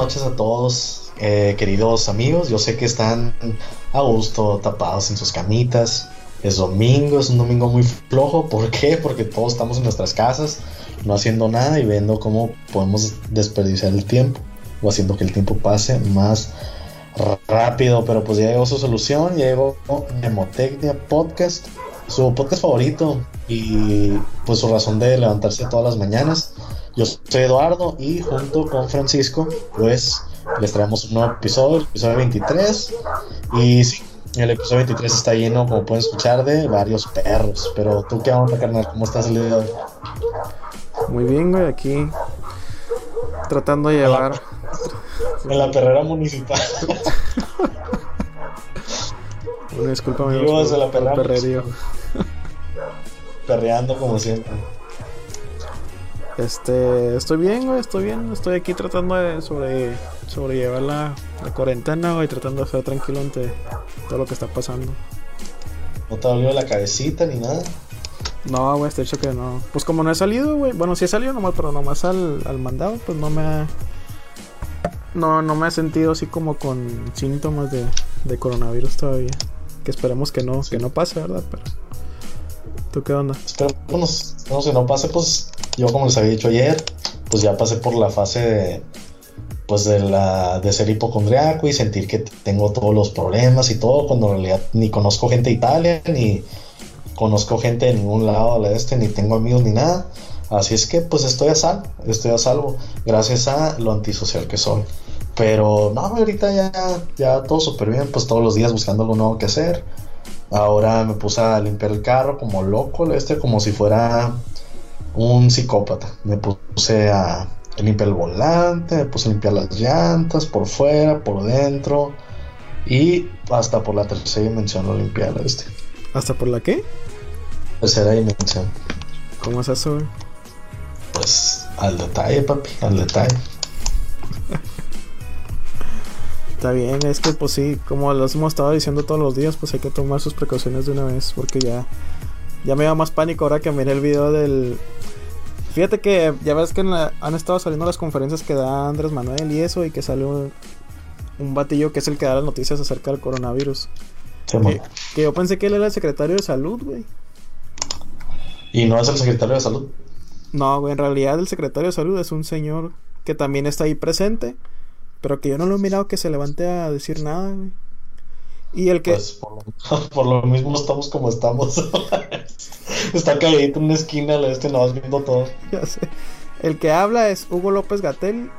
noches a todos, eh, queridos amigos. Yo sé que están a gusto, tapados en sus camitas. Es domingo, es un domingo muy flojo. ¿Por qué? Porque todos estamos en nuestras casas, no haciendo nada y viendo cómo podemos desperdiciar el tiempo o haciendo que el tiempo pase más rápido. Pero pues ya llegó su solución, ya llegó Nemotecnia Podcast, su podcast favorito y pues su razón de levantarse todas las mañanas. Yo soy Eduardo y junto con Francisco, pues les traemos un nuevo episodio, el episodio 23. Y sí, el episodio 23 está lleno, como pueden escuchar, de varios perros. Pero tú, ¿qué onda, carnal? ¿Cómo estás el día de hoy? Muy bien, güey, aquí tratando de llevar. En la perrera municipal. Una disculpa, amigos, la perrera perrerío. Perreando como siempre. Este, estoy bien, güey, estoy bien. Estoy aquí tratando de sobre, sobrellevar la, la cuarentena, güey, tratando de estar tranquilo ante todo lo que está pasando. ¿No te dolió la cabecita ni nada? No, güey, este hecho que no. Pues como no he salido, güey. Bueno, sí he salido nomás, pero nomás al, al mandado, pues no me ha. No, no me he sentido así como con síntomas de, de coronavirus todavía. Que esperemos que no, que no pase, ¿verdad? Pero. ¿Tú qué onda? Espero no, no, no pase, pues yo como les había dicho ayer, pues ya pasé por la fase de pues de la de ser hipocondriaco y sentir que tengo todos los problemas y todo cuando en realidad ni conozco gente de Italia ni conozco gente de ningún lado del este ni tengo amigos ni nada. Así es que pues estoy a salvo estoy a salvo gracias a lo antisocial que soy. Pero no ahorita ya ya todo súper bien pues todos los días buscando algo nuevo que hacer ahora me puse a limpiar el carro como loco este como si fuera un psicópata. Me puse a limpiar el volante, me puse a limpiar las llantas por fuera, por dentro y hasta por la tercera dimensión lo limpié este. ¿Hasta por la qué? Tercera dimensión. ¿Cómo es eso? Pues al detalle, papi, al detalle. Está bien, es que pues sí, como los hemos estado diciendo todos los días, pues hay que tomar sus precauciones de una vez porque ya ya me da más pánico ahora que miré el video del Fíjate que ya ves que han estado saliendo las conferencias que da Andrés Manuel y eso, y que sale un, batillo que es el que da las noticias acerca del coronavirus. que, que, yo pensé que él era el secretario de salud, güey. ¿Y no es el secretario de salud? No, güey, en realidad el secretario de salud es un señor que también está ahí presente, pero que yo no lo he mirado que se levante a decir nada, güey. Y el que. Pues por lo, mismo estamos como estamos. Está calladito en una esquina, este no vas viendo todo. Ya sé. El que habla es Hugo López Gatel,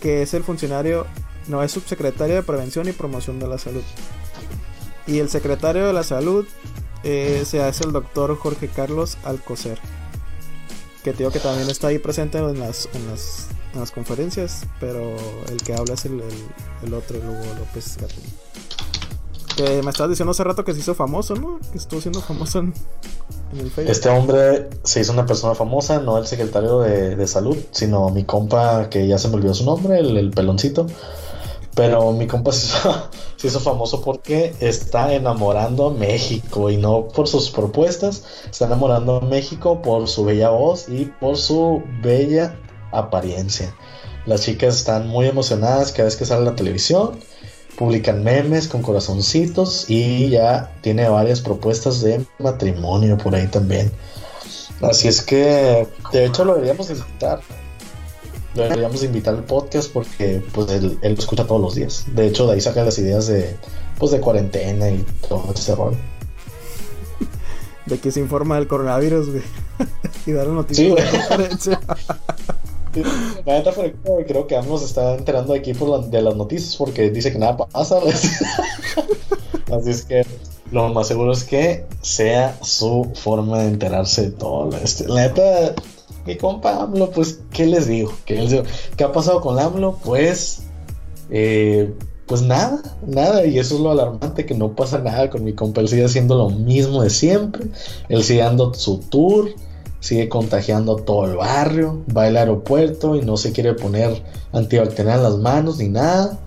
que es el funcionario, no es subsecretario de Prevención y Promoción de la Salud. Y el secretario de la Salud eh, se hace el doctor Jorge Carlos Alcocer, que te digo que también está ahí presente en las, en las, en las conferencias, pero el que habla es el, el, el otro, Hugo López Gatel. Que me estabas diciendo hace rato que se hizo famoso, ¿no? Que estuvo siendo famoso en, el Facebook. Este hombre se hizo una persona famosa, no el secretario de, salud, sino mi compa, que ya se me olvidó su nombre, el, peloncito. Pero mi compa se hizo, se hizo, famoso porque está enamorando a México y no por sus propuestas, está enamorando a México por su bella voz y por su bella apariencia. Las chicas están muy emocionadas cada vez que sale la televisión publican memes con corazoncitos y ya tiene varias propuestas de matrimonio por ahí también. Así es que, de hecho, lo deberíamos invitar. Lo deberíamos invitar al podcast porque pues él, lo escucha todos los días. De hecho, de ahí saca las ideas de, pues, de cuarentena y todo ese rol. De que se informa del coronavirus, güey. y dar noticias sí, de la neta, creo que vamos a estar enterando aquí por de las noticias porque dice que nada pasa. Así es que lo más seguro es que sea su forma de enterarse de todo. Este, la neta, mi compa AMLO, pues, ¿qué les digo? ¿Qué, les digo? ¿Qué ha pasado con AMLO? Pues, eh, pues nada, nada. Y eso es lo alarmante, que no pasa nada con mi compa. Él sigue haciendo lo mismo de siempre. Él sigue dando su tour sigue contagiando todo el barrio, va al aeropuerto y no se quiere poner antibacterial en las manos ni nada.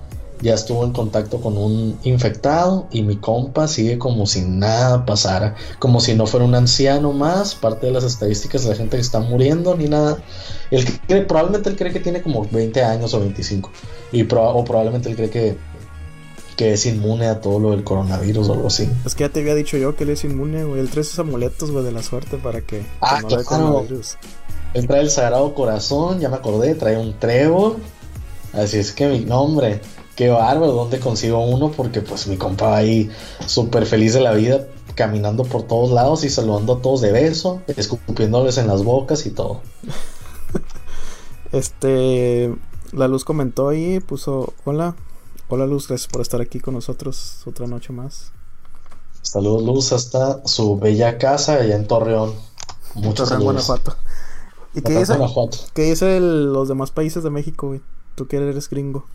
ya estuvo en contacto con un infectado y mi compa sigue como si nada pasara, como si no fuera un anciano más, parte de las estadísticas de la gente que está muriendo ni nada. Él cree, probablemente él cree que tiene como 20 años o 25 y o probablemente él cree que, que es inmune a todo lo del coronavirus o algo así. Es que ya te había dicho yo que él es inmune, güey. Él trae esos amuletos, güey, de la suerte para que, ah, no coronavirus. Él trae el Sagrado Corazón, ya me acordé, trae un trébol. Así es que mi nombre qué bárbaro, ¿dónde consigo uno? Porque pues mi compa ahí súper feliz de la vida, caminando por todos lados y saludando a todos de beso, escupiéndoles en las bocas y todo. este, la Luz comentó ahí, puso, hola, hola Luz, gracias por estar aquí con nosotros otra noche más. Saludos Luz hasta su bella casa allá en Torreón. Saludos. Guanajuato. ¿Y qué dice, qué dice los demás países de México, güey? Tú que eres gringo.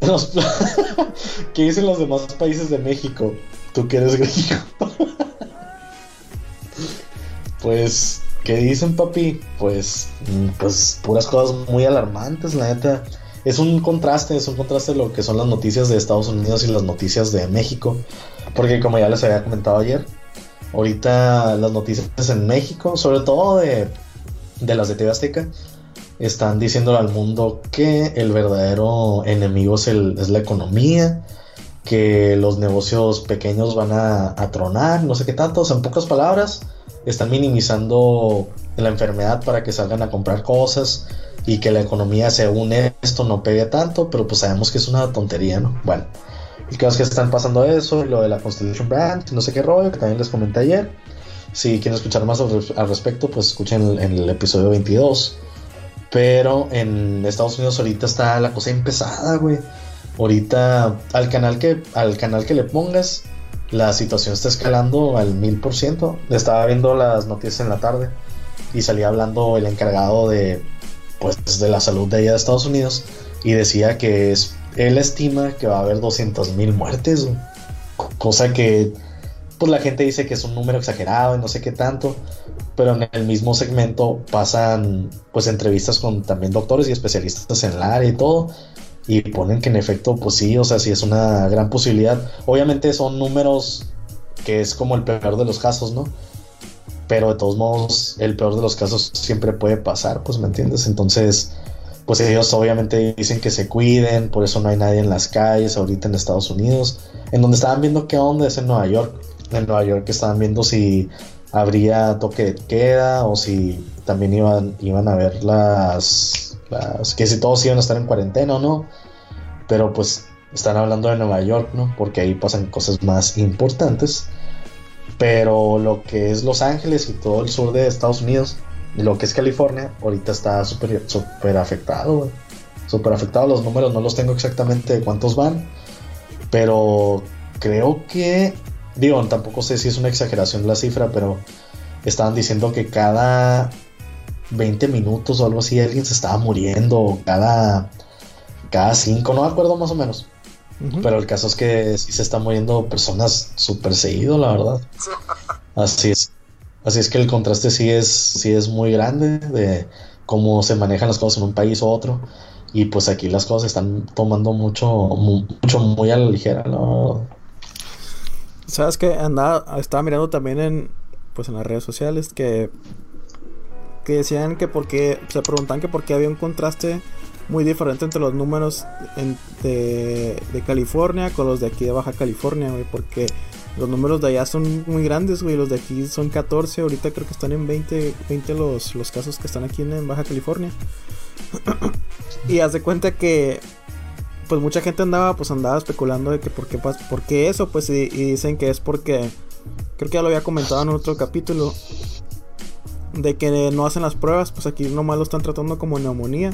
¿Qué dicen los demás países de México? Tú que eres gringo. pues, ¿qué dicen, papi? Pues, mm, pues, puras cosas muy alarmantes, la neta. Es un contraste, es un contraste de lo que son las noticias de Estados Unidos y las noticias de México. Porque como ya les había comentado ayer, ahorita las noticias en México, sobre todo de, de las de TV Azteca, están diciéndole al mundo que el verdadero enemigo es, el, es la economía, que los negocios pequeños van a, tronar, no sé qué tanto. en pocas palabras, están minimizando la enfermedad para que salgan a comprar cosas y que la economía, según esto, no pegue tanto, pero pues sabemos que es una tontería, ¿no? Bueno, caso es que están pasando eso, lo de la Constellation Brand, no sé qué rollo, que también les comenté ayer. Si quieren escuchar más al respecto, pues escuchen en el episodio 22 pero en Estados Unidos ahorita está la cosa empezada, güey. Ahorita al canal que, al canal que le pongas, la situación está escalando al mil por ciento. Estaba viendo las noticias en la tarde y salía hablando el encargado de, pues, de la salud de allá de Estados Unidos y decía que es, él estima que va a haber 200 mil muertes, cosa que pues la gente dice que es un número exagerado y no sé qué tanto, pero en el mismo segmento pasan pues entrevistas con también doctores y especialistas en el área y todo y ponen que en efecto pues sí, o sea, sí es una gran posibilidad. Obviamente son números que es como el peor de los casos, ¿no? Pero de todos modos el peor de los casos siempre puede pasar, pues me entiendes? Entonces, pues ellos obviamente dicen que se cuiden, por eso no hay nadie en las calles ahorita en Estados Unidos. En donde estaban viendo qué onda es en Nueva York. En Nueva York estaban viendo si habría toque de queda o si también iban, iban a ver las, que si todos iban a estar en cuarentena o no. Pero pues están hablando de Nueva York, ¿no? Porque ahí pasan cosas más importantes. Pero lo que es Los Ángeles y todo el sur de Estados Unidos, y lo que es California, ahorita está súper super afectado, Súper afectado. Los números no los tengo exactamente de cuántos van. Pero creo que Digo, tampoco sé si es una exageración la cifra, pero estaban diciendo que cada 20 minutos o algo así alguien se estaba muriendo, cada, cada 5, no me acuerdo más o menos. Pero el caso es que sí se están muriendo personas súper seguido, la verdad. Así es. Así es que el contraste sí es, sí es muy grande de cómo se manejan las cosas en un país u otro. Y pues aquí las cosas están tomando mucho, mucho muy a la ligera, ¿no? Sabes que andaba, estaba mirando también en pues en las redes sociales que que decían que porque se preguntan que por qué había un contraste muy diferente entre los números de, California con los de aquí de Baja California, güey, porque los números de allá son muy grandes, güey, los de aquí son 14, ahorita creo que están en 20, 20 los, los casos que están aquí en Baja California. y haz de cuenta que pues mucha gente andaba pues andaba especulando de que por qué, por qué eso, pues y, dicen que es porque creo que ya lo había comentado en otro capítulo de que no hacen las pruebas, pues aquí nomás lo están tratando como neumonía,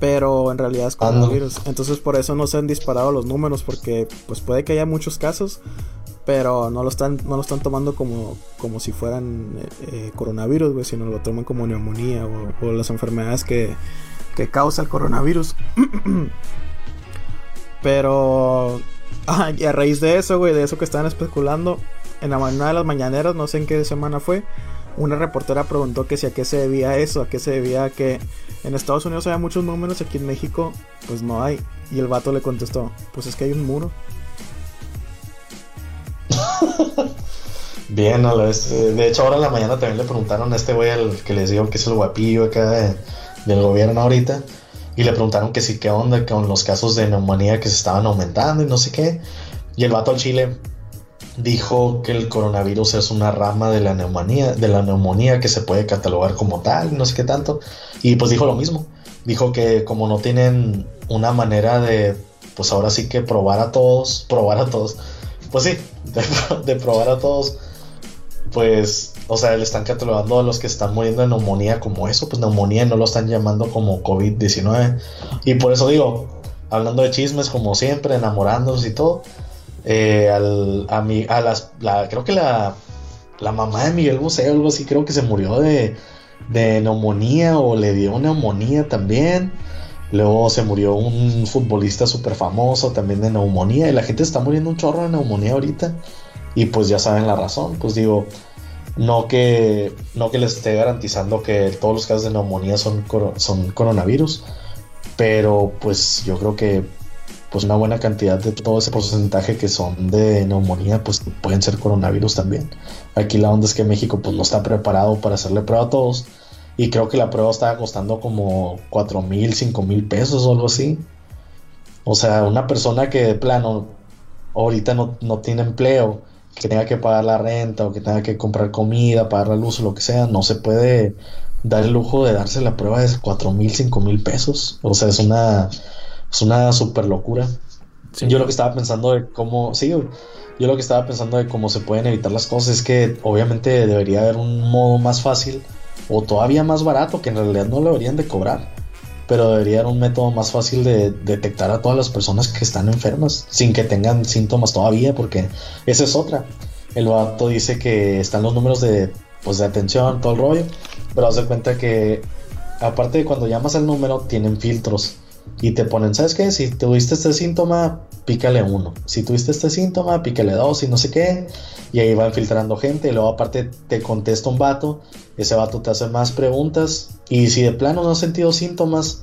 pero en realidad es coronavirus. Entonces por eso no se han disparado los números porque pues puede que haya muchos casos, pero no lo están no lo están tomando como como si fueran eh, eh, coronavirus, sino lo toman como neumonía o, o las enfermedades que que causa el coronavirus. Pero. Ah, y a raíz de eso, güey, de eso que estaban especulando, en la mañana de las mañaneras, no sé en qué semana fue, una reportera preguntó que si a qué se debía eso, a qué se debía que en Estados Unidos había muchos números, aquí en México, pues no hay. Y el vato le contestó, pues es que hay un muro. Bien, a la vez. eh, De hecho, ahora en la mañana también le preguntaron a este güey, al que les digo que es el guapillo acá de- del gobierno ahorita, y le preguntaron que sí, qué onda con los casos de neumonía que se estaban aumentando y no sé qué. Y el vato al Chile dijo que el coronavirus es una rama de la neumonía, de la neumonía que se puede catalogar como tal, no sé qué tanto. Y pues dijo lo mismo. Dijo que como no tienen una manera de, pues ahora sí que probar a todos, probar a todos, pues sí, de, de probar a todos, pues, o sea, le están catalogando a los que están muriendo de neumonía como eso, pues neumonía no lo están llamando como COVID-19. Y por eso digo, hablando de chismes como siempre, enamorándonos y todo, eh, a, las, la, creo que la, la mamá de Miguel Bosé algo así, creo que se murió de, neumonía o le dio neumonía también. Luego se murió un futbolista súper famoso también de neumonía y la gente está muriendo un chorro de neumonía ahorita. Y pues ya saben la razón, pues digo, no que, no que les esté garantizando que todos los casos de neumonía son, son coronavirus, pero pues yo creo que pues una buena cantidad de todo ese porcentaje que son de neumonía pues pueden ser coronavirus también. Aquí la onda es que México pues no está preparado para hacerle prueba a todos y creo que la prueba estaba costando como 4 mil, 5 mil pesos o algo así. O sea, una persona que de plano ahorita no, no tiene empleo, que tenga que pagar la renta o que tenga que comprar comida, pagar la luz o lo que sea, no se puede dar el lujo de darse la prueba de 4 mil, 5 mil pesos. O sea, es una, es una super locura. Sí. Yo lo que estaba pensando de cómo, sí, yo lo que estaba pensando de cómo se pueden evitar las cosas es que obviamente debería haber un modo más fácil o todavía más barato que en realidad no lo deberían de cobrar, pero debería haber un método más fácil de detectar a todas las personas que están enfermas sin que tengan síntomas todavía, porque esa es otra. El vato dice que están los números de, pues, de atención, todo el rollo, pero haz de cuenta que aparte de cuando llamas al número tienen filtros y te ponen, ¿sabes qué? Si tuviste este síntoma, pícale uno. Si tuviste este síntoma, pícale dos y no sé qué. Y ahí van filtrando gente. Y luego aparte te contesta un vato. Ese vato te hace más preguntas. Y si de plano no has sentido síntomas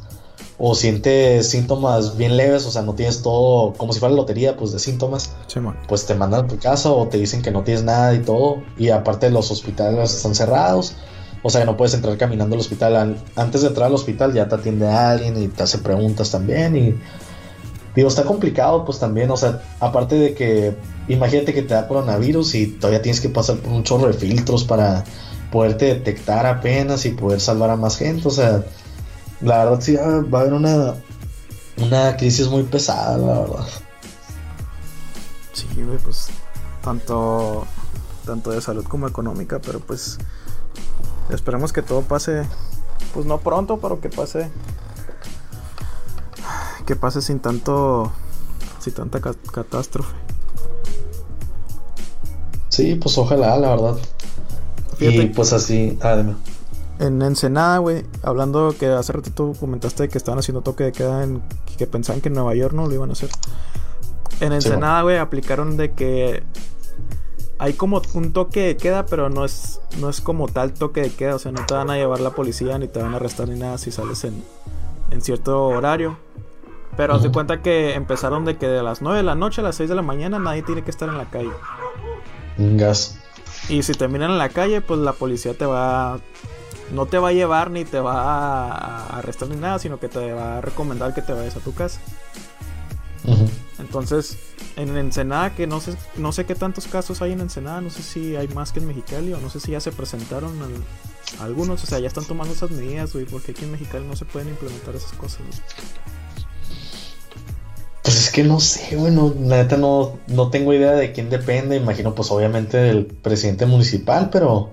o sientes síntomas bien leves, o sea, no tienes todo como si fuera lotería, pues de síntomas, Simón. pues te mandan a tu casa o te dicen que no tienes nada y todo. Y aparte los hospitales están cerrados. O sea, no puedes entrar caminando al hospital. An- Antes de entrar al hospital ya te atiende alguien y te hace preguntas también. Y digo, está complicado pues también. O sea, aparte de que imagínate que te da coronavirus y todavía tienes que pasar por un chorro de filtros para poderte detectar apenas y poder salvar a más gente. O sea, la verdad sí va va a haber una, una crisis muy pesada, la verdad. Sí, güey, pues tanto tanto de salud como económica, pero pues esperemos que todo pase pues no pronto, pero que pase que pase sin tanto sin tanta ca- catástrofe. Sí, pues ojalá, la verdad. Fíjate. Y pues así, ah, dime. En Ensenada, güey, hablando que hace ratito comentaste que estaban haciendo toque de queda en que pensaban que en Nueva York no lo iban a hacer. En Ensenada, güey, aplicaron de que hay como un toque de queda, pero no es no es como tal toque de queda, o sea, no te van a llevar la policía ni te van a arrestar ni nada si sales en, en cierto horario. Pero haz de cuenta que empezaron de que de las 9 de la noche a las 6 de la mañana nadie tiene que estar en la calle. Gas. Y si te miran en la calle, pues la policía te va. No te va a llevar ni te va a arrestar ni nada, sino que te va a recomendar que te vayas a tu casa. Entonces, en Ensenada, que no sé, no sé qué tantos casos hay en Ensenada, no sé si hay más que en Mexicali, o no sé si ya se presentaron al- algunos, o sea, ya están tomando esas medidas, güey, porque aquí en Mexicali no se pueden implementar esas cosas, güey. Pues es que no sé, bueno, la neta no, no tengo idea de quién depende. Imagino, pues obviamente del presidente municipal, pero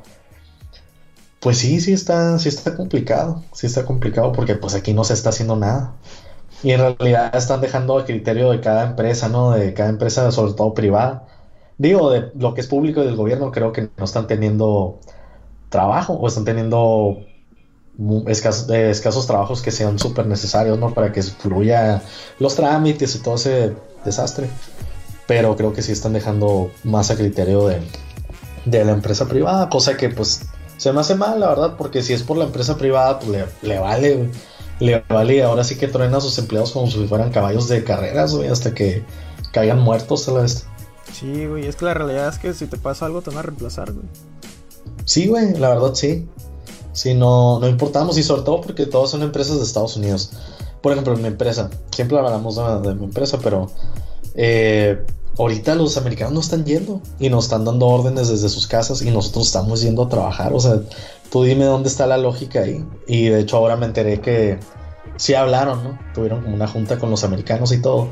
pues sí, sí está, sí está complicado. Sí está complicado porque pues aquí no se está haciendo nada. Y en realidad están dejando a criterio de cada empresa, ¿no? De cada empresa, sobre todo privada. Digo, de lo que es público y del gobierno, creo que no están teniendo trabajo o están teniendo eh, escasos trabajos que sean súper necesarios, ¿no? Para que fluya los trámites y todo ese desastre. Pero creo que sí están dejando más a criterio de, de la empresa privada, cosa que pues se me hace mal, la verdad, porque si es por la empresa privada, pues le, le vale. Le vale, ahora sí que truena a sus empleados como si fueran caballos de carreras, güey, hasta que caigan muertos a la vez. Sí, güey, es que la realidad es que si te pasa algo te van a reemplazar, güey. Sí, güey, la verdad sí. Sí, no, no importamos y sobre todo porque todas son empresas de Estados Unidos. Por ejemplo, mi empresa, siempre hablamos de, mi empresa, pero eh, ahorita los americanos no están yendo y nos están dando órdenes desde sus casas y nosotros estamos yendo a trabajar. O sea, tú dime dónde está la lógica ahí. Y de hecho ahora me enteré que sí hablaron, ¿no? Tuvieron como una junta con los americanos y todo.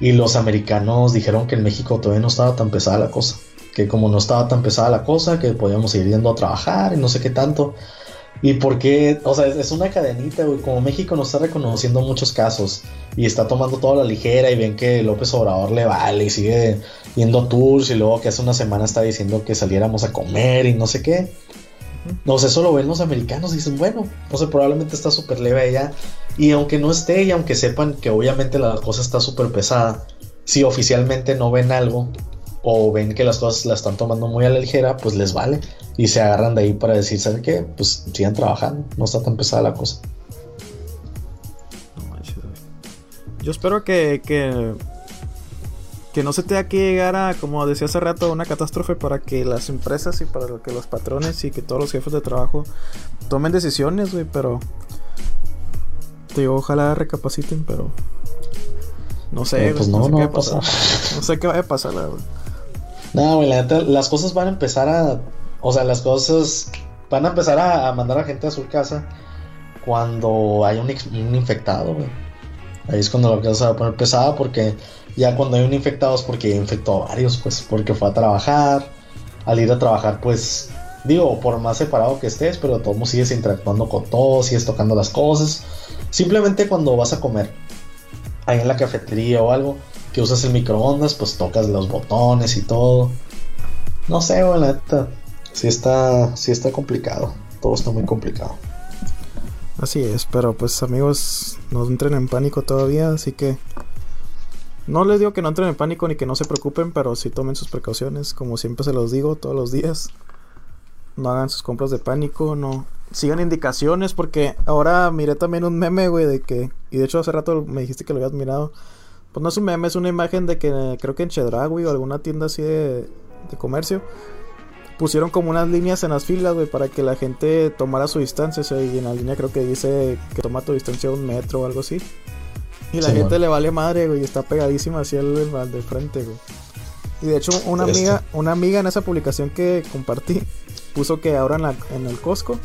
Y los americanos dijeron que en México todavía no estaba tan pesada la cosa. Que como no estaba tan pesada la cosa, que podíamos ir yendo a trabajar y no sé qué tanto. Y porque, o sea, es una cadenita, güey. Como México no está reconociendo muchos casos y está tomando toda la ligera y ven que López Obrador le vale y sigue yendo a tours y luego que hace una semana está diciendo que saliéramos a comer y no sé qué. No sé, eso lo ven los americanos dicen, bueno, no sé, probablemente está súper leve allá. Y aunque no esté y aunque sepan que obviamente la cosa está súper pesada, si oficialmente no ven algo o ven que las cosas la están tomando muy a la ligera, pues les vale. Y se agarran de ahí para decir, ¿saben qué? Pues sigan trabajando, no está tan pesada la cosa. Yo espero que, que, que no se tenga que llegar a, como decía hace rato, una catástrofe para que las empresas y para que los patrones y que todos los jefes de trabajo tomen decisiones, güey, pero... Te digo, ojalá recapaciten, pero... No sé, pues no, no, va a pasar. No sé qué va a pasar, verdad. No, güey, la neta, las cosas van a empezar a. O sea, las cosas van a empezar a, mandar a gente a su casa cuando hay un, infectado, güey. Ahí es cuando la cosa se va a poner pesada porque ya cuando hay un infectado es porque infectó a varios, pues porque fue a trabajar. Al ir a trabajar, pues, digo, por más separado que estés, pero todo sigues interactuando con todos, sigues tocando las cosas. Simplemente cuando vas a comer, ahí en la cafetería o algo, que usas el microondas, pues tocas los botones y todo. No sé, güey, la neta. Sí está, sí está complicado. Todo está muy complicado. Así es, pero pues amigos, no entren en pánico todavía, así que no les digo que no entren en pánico ni que no se preocupen, pero sí tomen sus precauciones, como siempre se los digo todos los días. No hagan sus compras de pánico, no sigan indicaciones, porque ahora miré también un meme, güey, de que, y de hecho hace rato me dijiste que lo habías mirado, pues no es un meme, es una imagen de que creo que en Chedragui o alguna tienda así de, comercio pusieron como unas líneas en las filas, güey, para que la gente tomara su distancia. Y en la línea creo que dice que toma tu distancia un metro o algo así. Y la gente le vale madre, güey, y está pegadísima hacia el, de frente, güey. Y de hecho, una amiga, una amiga en esa publicación que compartí puso que ahora en, la, en el Costco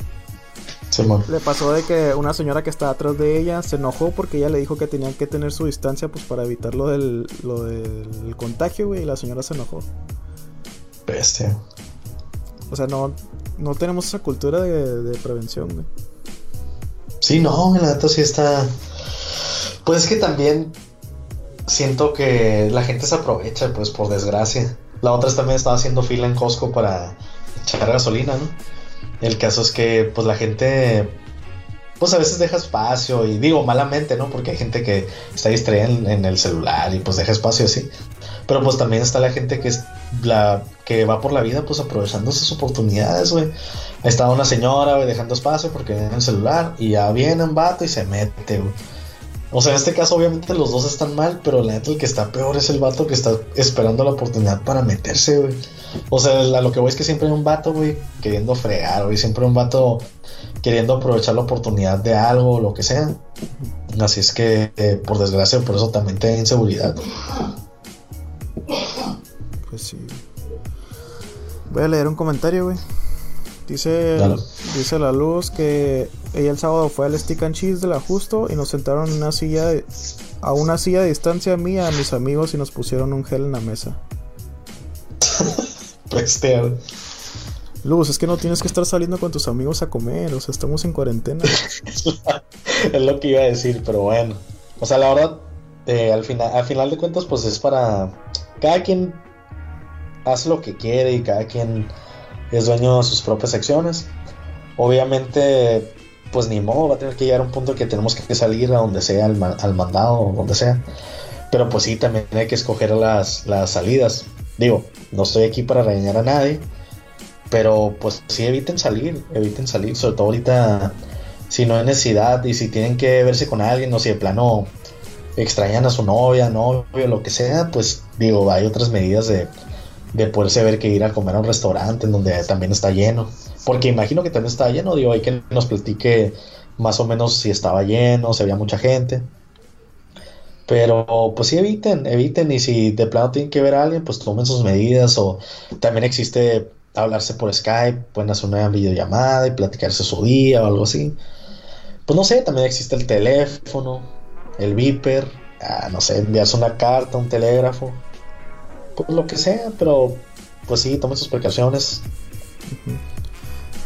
le pasó de que una señora que estaba atrás de ella se enojó porque ella le dijo que tenían que tener su distancia pues para evitar lo del, lo del contagio, güey, y la señora se enojó. Bestia. O sea, no, no tenemos esa cultura de, prevención, güey. Sí, no, la neta sí está. Pues es que también siento que la gente se aprovecha, pues por desgracia. La otra también estaba haciendo fila en Costco para echar gasolina, ¿no? El caso es que pues la gente pues a veces deja espacio y digo malamente, ¿no? Porque hay gente que está distraída en, el celular y pues deja espacio así. Pero pues también está la gente que es la que va por la vida pues aprovechando esas oportunidades, güey. Está una señora, güey, dejando espacio porque en el celular y ya viene un vato y se mete, güey. O sea, en este caso obviamente los dos están mal, pero la neta el que está peor es el vato que está esperando la oportunidad para meterse, güey. O sea, lo que voy es que siempre hay un vato, güey, queriendo fregar, güey. Siempre hay un vato queriendo aprovechar la oportunidad de algo o lo que sea. Así es que, eh, por desgracia, por eso también te inseguridad. Pues sí. Voy a leer un comentario, güey. Dice, dice la luz que ella el sábado fue al Stick and Cheese de la Justo y nos sentaron en una silla a una silla de distancia mía a mis amigos y nos pusieron un gel en la mesa. Luz, es que no tienes que estar saliendo con tus amigos a comer, o sea, estamos en cuarentena. es lo que iba a decir, pero bueno. O sea, la verdad, eh, al, final, al final de cuentas, pues es para... Cada quien hace lo que quiere y cada quien es dueño de sus propias acciones. Obviamente, pues ni modo, va a tener que llegar a un punto que tenemos que salir a donde sea, al, mandado, donde sea. Pero pues sí, también hay que escoger las, las salidas. Digo, no estoy aquí para regañar a nadie, pero pues sí eviten salir, eviten salir, sobre todo ahorita si no hay necesidad y si tienen que verse con alguien o si de plano extrañan a su novia, novio, lo que sea, pues digo, hay otras medidas de, de poderse ver que ir a comer a un restaurante en donde también está lleno. Porque imagino que también está lleno, digo, hay que nos platique más o menos si estaba lleno, si había mucha gente. Pero pues sí eviten, eviten y si de plano tienen que ver a alguien, pues tomen sus medidas o también existe hablarse por Skype, pueden hacer una videollamada y platicarse su día o algo así. Pues no sé, también existe el teléfono, el Viper, ah, no sé, enviarse una carta, un telégrafo, pues lo que sea, pero pues sí, tomen sus precauciones.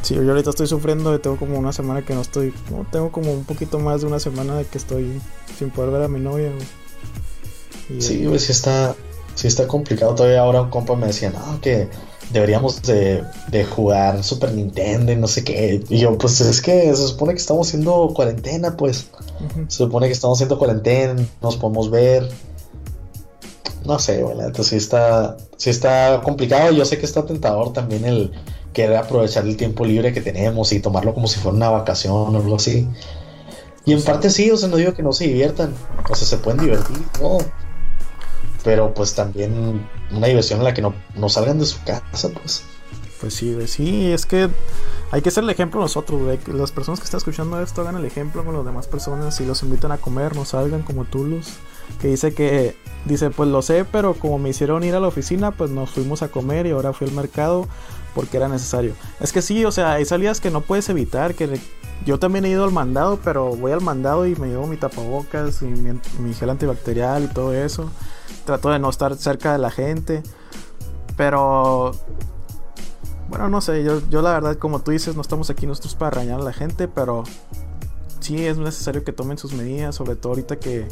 Sí, yo ahorita estoy sufriendo, tengo como una semana que no estoy, tengo como un poquito más de una semana de que estoy sin poder ver a mi novia. sí, güey, sí está, sí está complicado. Todavía ahora un compa me decía, no, que deberíamos de, jugar Super Nintendo y no sé qué. Y yo, pues es que se supone que estamos haciendo cuarentena, pues. Se supone que estamos haciendo cuarentena, nos podemos ver. No sé, bueno, entonces sí está, sí está complicado. Yo sé que está tentador también el querer aprovechar el tiempo libre que tenemos y tomarlo como si fuera una vacación o algo así. Y en parte sí, o sea, no digo que no se diviertan, o sea, se pueden divertir, no. Pero pues también una diversión en la que no, no salgan de su casa, pues. Pues sí, sí, es que hay que ser el ejemplo nosotros, Que las personas que están escuchando esto hagan el ejemplo con las demás personas y los invitan a comer, no salgan como Tulus, que dice que, dice, pues lo sé, pero como me hicieron ir a la oficina, pues nos fuimos a comer y ahora fui al mercado porque era necesario. Es que sí, o sea, hay salidas que no puedes evitar, que yo también he ido al mandado, pero voy al mandado y me llevo mi tapabocas y mi gel antibacterial y todo eso. Trato de no estar cerca de la gente. Pero bueno, no sé, yo, yo la verdad, como tú dices, no estamos aquí nosotros para arañar a la gente, pero sí es necesario que tomen sus medidas, sobre todo ahorita que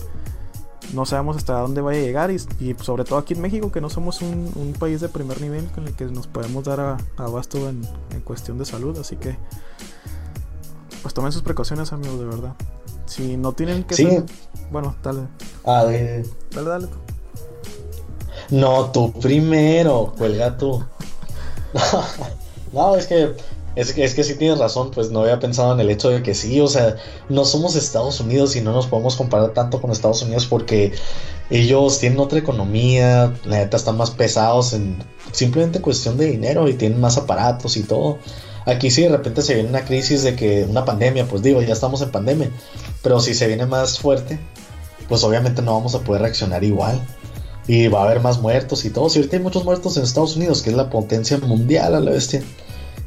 no sabemos hasta dónde vaya a llegar y, sobre todo aquí en México, que no somos un, país de primer nivel con el que nos podemos dar a, abasto en, cuestión de salud, así que pues tomen sus precauciones, amigos, de verdad. Si no tienen que... Sí. Bueno, dale. Ah, dale, dale tú. No, tú primero, cuelga tú. no, es que, es que es que sí tienes razón, pues no había pensado en el hecho de que sí, o sea, no somos Estados Unidos y no nos podemos comparar tanto con Estados Unidos porque ellos tienen otra economía, la neta están más pesados en simplemente cuestión de dinero y tienen más aparatos y todo. Aquí sí de repente se viene una crisis de que una pandemia, pues digo, ya estamos en pandemia, pero si se viene más fuerte, pues obviamente no vamos a poder reaccionar igual y va a haber más muertos y todo. Si ahorita hay muchos muertos en Estados Unidos, que es la potencia mundial a la bestia.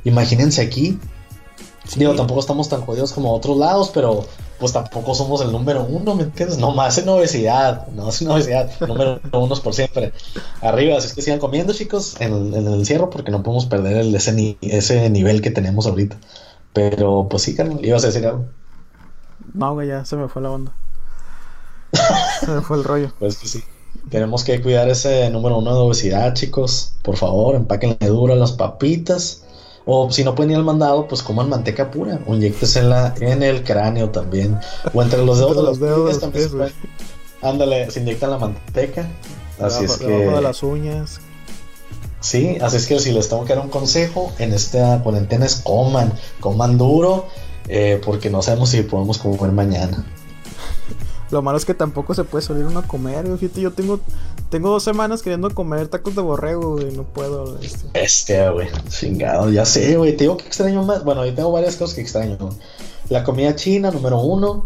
Imagínense aquí. Digo, tampoco estamos tan jodidos como otros lados, pero pues tampoco somos el número uno, ¿me entiendes? No más en obesidad, no es en obesidad, número uno por siempre. Arriba, así es que sigan comiendo, chicos, en, el encierro, porque no podemos perder el, ese, ese nivel que tenemos ahorita. Pero pues sí, Carlos, ibas a decir algo. No, güey, ya se me fue la onda. se me fue el rollo. Pues que sí. Tenemos que cuidar ese número uno de obesidad, chicos. Por favor, empáquenle duro las papitas. O si no pueden ir al mandado, pues coman manteca pura. O inyectes en, el cráneo también. O entre los dedos de los, dedos también. Ándale, se inyecta la manteca. Así es que. de las uñas. Sí, así es que si les tengo que dar un consejo en esta cuarentena es coman, coman duro, eh, porque no sabemos si podemos comer mañana. Lo malo es que tampoco se puede salir uno a comer, Yo tengo, tengo dos semanas queriendo comer tacos de borrego, güey. No puedo. Este, este güey. Chingado, ya sé, güey. Te digo que extraño más. Bueno, yo tengo varias cosas que extraño. La comida china, número uno.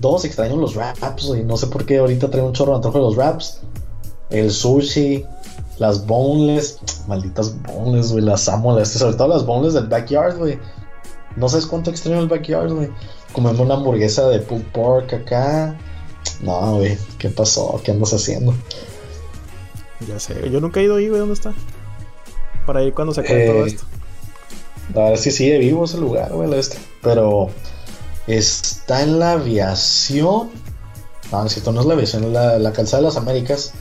Dos, extraño los wraps, güey. No sé por qué ahorita traigo un chorro de antojo de los wraps. El sushi. Las boneless. Malditas boneless, güey. Las amo. Las, sobre todo las boneless del backyard, güey. No sabes cuánto extraño el backyard, güey. Comemos una hamburguesa de pulled pork acá no, güey, ¿qué pasó? ¿Qué andas haciendo? Ya sé, yo nunca he ido ahí, güey, ¿dónde está? Para ir cuando se acabe todo eh, esto. A ver si sigue vivo ese lugar, güey, este. Pero está en la aviación. No, no no es la aviación, es la, calzada de las Américas.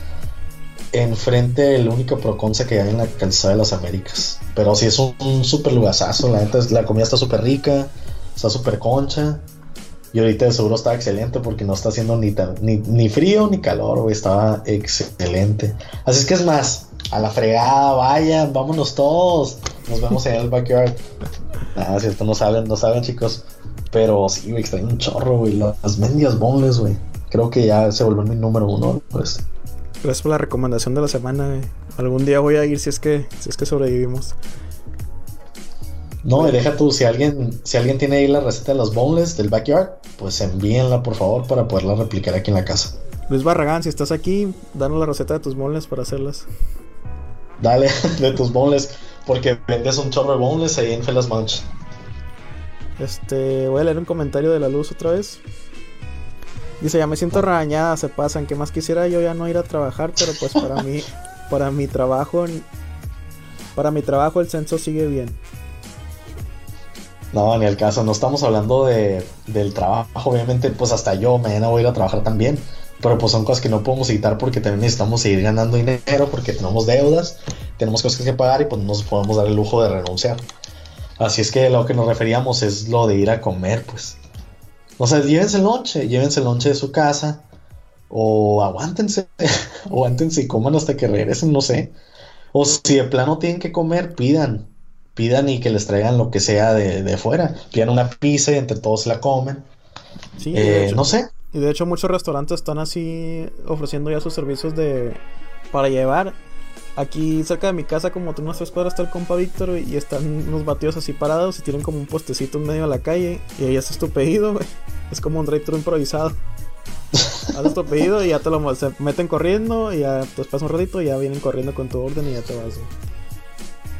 Enfrente del único proconce que hay en la calzada de las Américas. Pero sí es un, super lugasazo, la la comida está súper rica, está súper concha. Y ahorita de seguro está excelente porque no está haciendo ni, ni, frío ni calor, güey. Estaba excelente. Así es que es más, a la fregada, vayan, vámonos todos. Nos vemos en el backyard. Nada, cierto, no saben, no saben, chicos. Pero sí, me extraño un chorro, güey. Las mendias boneless, güey. Creo que ya se volvió mi número uno, pues. Gracias por la recomendación de la semana, güey. Algún día voy a ir si es que, si es que sobrevivimos. No, y deja tú, si alguien, si alguien tiene ahí la receta de las boneless del backyard, pues envíenla por favor para poderla replicar aquí en la casa. Luis Barragán, si estás aquí, danos la receta de tus boneless para hacerlas. Dale, de tus boneless, porque vendes un chorro de boneless ahí en Felas Munch. Este, voy a leer un comentario de la luz otra vez. Dice, ya me siento regañada, se pasan. Que más quisiera yo ya no ir a trabajar, pero pues para mí, para mi trabajo, para mi trabajo el censo sigue bien. No, ni el caso, no estamos hablando de, del trabajo. Obviamente, pues hasta yo mañana voy a ir a trabajar también. Pero pues son cosas que no podemos evitar porque también necesitamos seguir ganando dinero, porque tenemos deudas, tenemos cosas que pagar y pues no nos podemos dar el lujo de renunciar. Así es que lo que nos referíamos es lo de ir a comer, pues. O sea, llévense el lonche, llévense el lonche de su casa. O aguántense, aguántense y coman hasta que regresen, no sé. O si de plano tienen que comer, pidan. Pidan y que les traigan lo que sea de, de fuera. Pidan una pizza y entre todos la comen. Sí, Eh, hecho- no sé. Y de hecho muchos restaurantes están así ofreciendo ya sus servicios de para llevar. Aquí cerca de mi casa, como tú unas tres cuadras, está el compa Víctor y están unos batidos así parados y tienen como un postecito en medio de la calle y ahí haces tu pedido, güey. Es como un drive-thru improvisado. Haces tu pedido y ya te lo se meten corriendo y ya te pasas un ratito y ya vienen corriendo con tu orden y ya te vas. güey.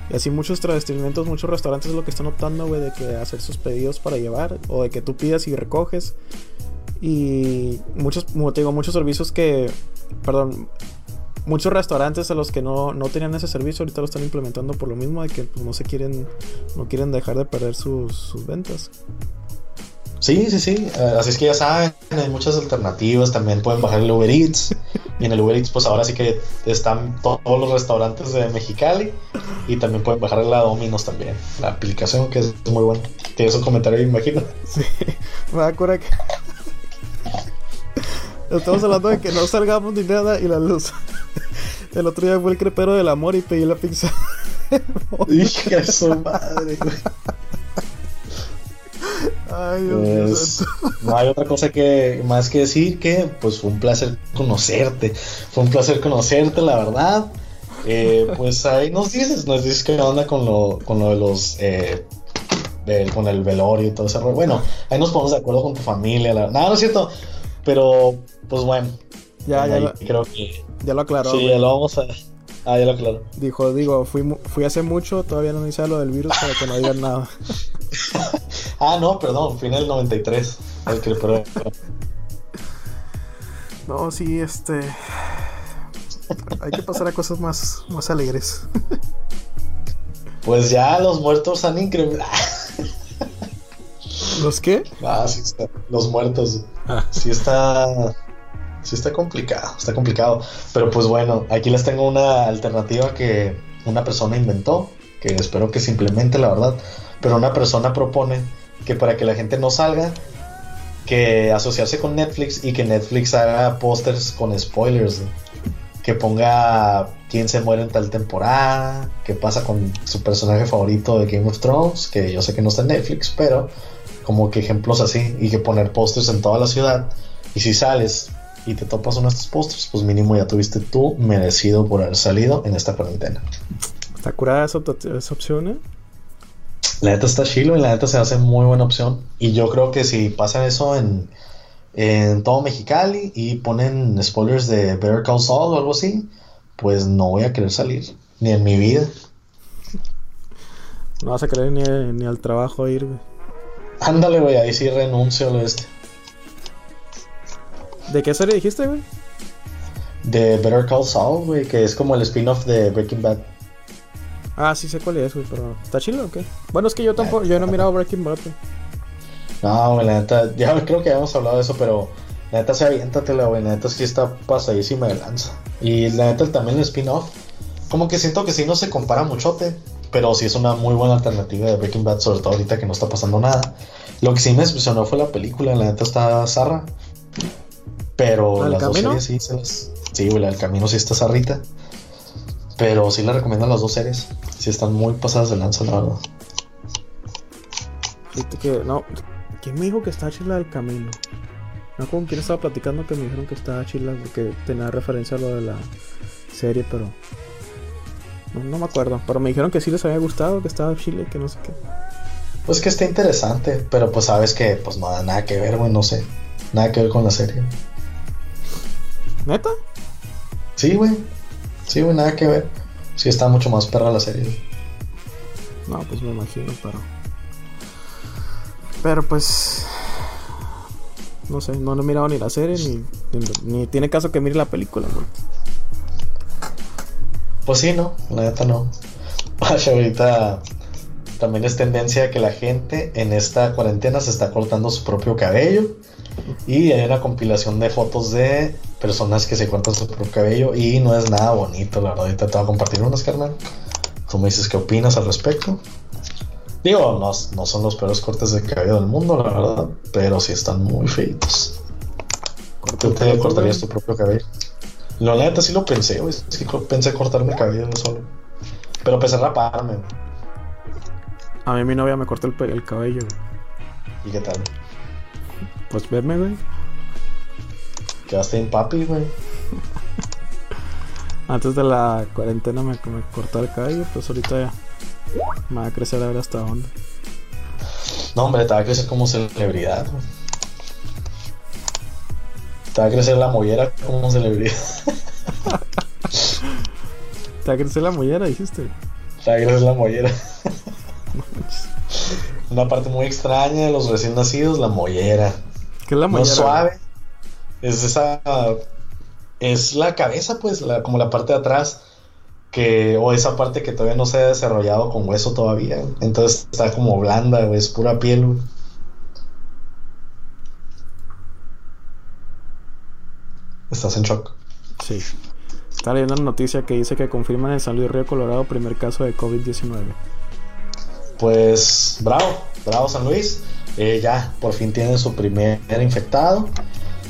Y así muchos establecimientos, muchos restaurantes es lo que están optando, güey, de que hacer sus pedidos para llevar o de que tú pidas y recoges. Y muchos, como te digo, muchos servicios que, perdón, muchos restaurantes a los que no, no tenían ese servicio ahorita lo están implementando por lo mismo de que pues, no se quieren, no quieren dejar de perder sus, sus ventas. Sí, sí, sí. Eh, así es que ya saben, hay muchas alternativas. También pueden bajar el Uber Eats. Y en el Uber Eats, pues ahora sí que están to- todos los restaurantes de Mexicali. Y también pueden bajar la Domino's también. La aplicación que es muy buena. Tienes un comentario, me imagino. Sí, me cura que. Estamos hablando de que no salgamos ni nada y la luz. El otro día fue el crepero del amor y pedí la pizza. Hija de su madre, güey. Ay, Dios. Pues, no hay otra cosa que más que decir que pues fue un placer conocerte. Fue un placer conocerte, la verdad. Eh, pues ahí nos dices, nos dices qué onda con lo, con lo de los eh, con el velorio y todo ese rollo. Bueno, ahí nos ponemos de acuerdo con tu familia, la No, no es cierto. Pero, pues bueno. Ya, ya, lo, creo que. ya lo aclaró. sí, güey. ya lo vamos a. Ah, ya lo aclaro. Dijo, digo, fui, fui hace mucho, todavía no iniciaba lo del virus para que no digan nada. Ah, no, perdón, el 93. El que, No, sí, este. Hay que pasar a cosas más, más alegres. pues ya los muertos han incrementado. ¿Los qué? Ah, sí está. Los muertos. Ah. Sí está. Sí está complicado. Está complicado. Pero pues bueno, aquí les tengo una alternativa que una persona inventó. Que espero que se implemente, la verdad. Pero una persona propone que para que la gente no salga, que asociarse con Netflix y que Netflix haga pósters con spoilers. Que ponga quién se muere en tal temporada, qué pasa con su personaje favorito de Game of Thrones, que yo sé que no está en Netflix, pero como que ejemplos así y que poner pósters en toda la ciudad. Y si sales y te topas uno de estos pósters, pues mínimo ya tuviste tú merecido por haber salido en esta cuarentena. ¿Está curada esa, esa opción, eh? La neta está chilo y la neta se hace muy buena opción. Y yo creo que si pasan eso en, en todo Mexicali y ponen spoilers de Better Call Saul o algo así, pues no voy a querer salir. Ni en mi vida. No vas a querer ni, ni al trabajo ir, güey. Ándale, güey, ahí sí renuncio a lo este. ¿De qué serie dijiste, güey? De Better Call Saul, güey, que es como el spin-off de Breaking Bad. Ah, sí sé cuál es, güey, pero ¿está chido o qué? Bueno, es que yo tampoco, yo no he mirado Breaking Bad, güey. No, güey, la neta, ya creo que habíamos hablado de eso, pero la neta, se aviéntatela, güey, la neta sí está pasadísima de lanza. Y la neta también el spin-off, como que siento que sí no se compara muchote, pero sí es una muy buena alternativa de Breaking Bad, sobre todo ahorita que no está pasando nada. Lo que sí me decepcionó fue la película, la neta está zarra. Pero ¿El las camino? dos series sí se las. Sí, güey, del camino sí está zarrita. Pero sí le recomiendo las dos series. Sí están muy pasadas de lanza, la verdad. Que, no, ¿Quién me dijo que estaba chila el Camino? No con quién estaba platicando que me dijeron que estaba chila porque tenía referencia a lo de la serie, pero. No, me acuerdo. Pero me dijeron que sí les había gustado, que estaba chile, que no sé qué. Pues que está interesante, pero pues sabes que pues no da nada que ver, güey, no sé. Nada que ver con la serie. ¿Neta? Sí, güey. Sí, güey, nada que ver. Sí está mucho más perra la serie. No, pues me imagino, pero. Pero pues. No sé, no he mirado ni la serie, ni, ni, tiene caso que mire la película, güey. Pues sí, no, la neta no. ahorita también es tendencia que la gente en esta cuarentena se está cortando su propio cabello. Y hay una compilación de fotos de personas que se cortan su propio cabello. Y no es nada bonito, la verdad. Ahorita te voy a compartir unas, carnal. Tú me dices qué opinas al respecto. Digo, no, no son los peores cortes de cabello del mundo, la verdad. Pero sí están muy feitos. ¿Tú te cortarías tu propio cabello? La neta sí lo pensé, güey. Sí pensé cortarme el cabello solo. Pero pensé raparme, A mí mi novia me cortó el, el cabello, ¿Y qué tal? Pues verme, güey. Quedaste en papi, güey. Antes de la cuarentena me, me cortó el cabello, pues ahorita ya me va a crecer a ver hasta dónde. No, hombre, te va a crecer como celebridad, güey. Te va a crecer la mollera como celebridad. te va a crecer la mollera, dijiste. Te va a crecer la mollera. Una parte muy extraña de los recién nacidos, la mollera. ¿Qué es la mollera? No suave. Es esa. Es la cabeza, pues, la, como la parte de atrás. Que, o esa parte que todavía no se ha desarrollado con hueso todavía. Entonces está como blanda, es pura piel, ¿Estás en shock? Sí. Está leyendo una noticia que dice que confirman en San Luis Río Colorado primer caso de COVID-19. Pues bravo, bravo San Luis. Eh, ya, por fin tienen su primer infectado.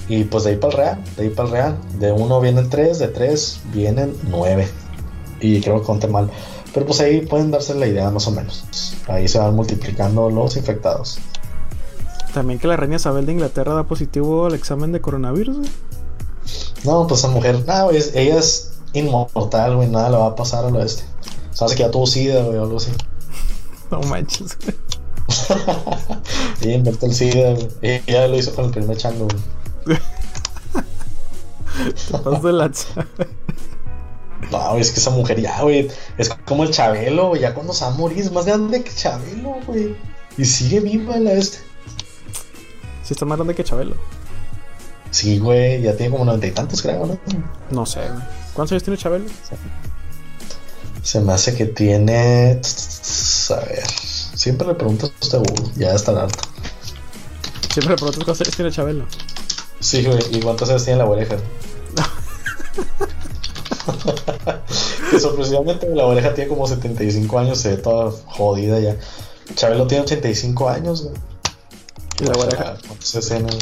Y pues de ahí para el Real, de ahí para el Real. De uno vienen tres, de tres vienen nueve. Y creo que conté mal. Pero pues ahí pueden darse la idea más o menos. Ahí se van multiplicando los infectados. También que la reina Isabel de Inglaterra da positivo al examen de coronavirus. No, pues esa mujer, no, ella es inmortal, güey, nada le va a pasar a lo este. Sabes que ya tuvo SIDA, güey, o algo así. No manches, güey. ella inventó el SIDA, güey. Ella lo hizo con el primer chango, güey. De la No, es que esa mujer ya, güey, es como el Chabelo, güey, ya cuando se va a morir es más grande que Chabelo, güey. Y sigue viva la este. Sí, está más grande que Chabelo. Sí, güey, ya tiene como noventa y tantos, creo, ¿no? No sé, güey. ¿Cuántos años tiene Chabelo? Se me hace que tiene. A ver. Siempre le pregunto a este ya está harto. Siempre le preguntas cuántos años tiene Chabelo. Sí, güey, ¿y cuántos años tiene la oreja? que sorpresivamente la oreja tiene como 75 años, se ve toda jodida ya. Chabelo tiene 85 años, güey. ¿Y la oreja? ¿Cuántos escenas?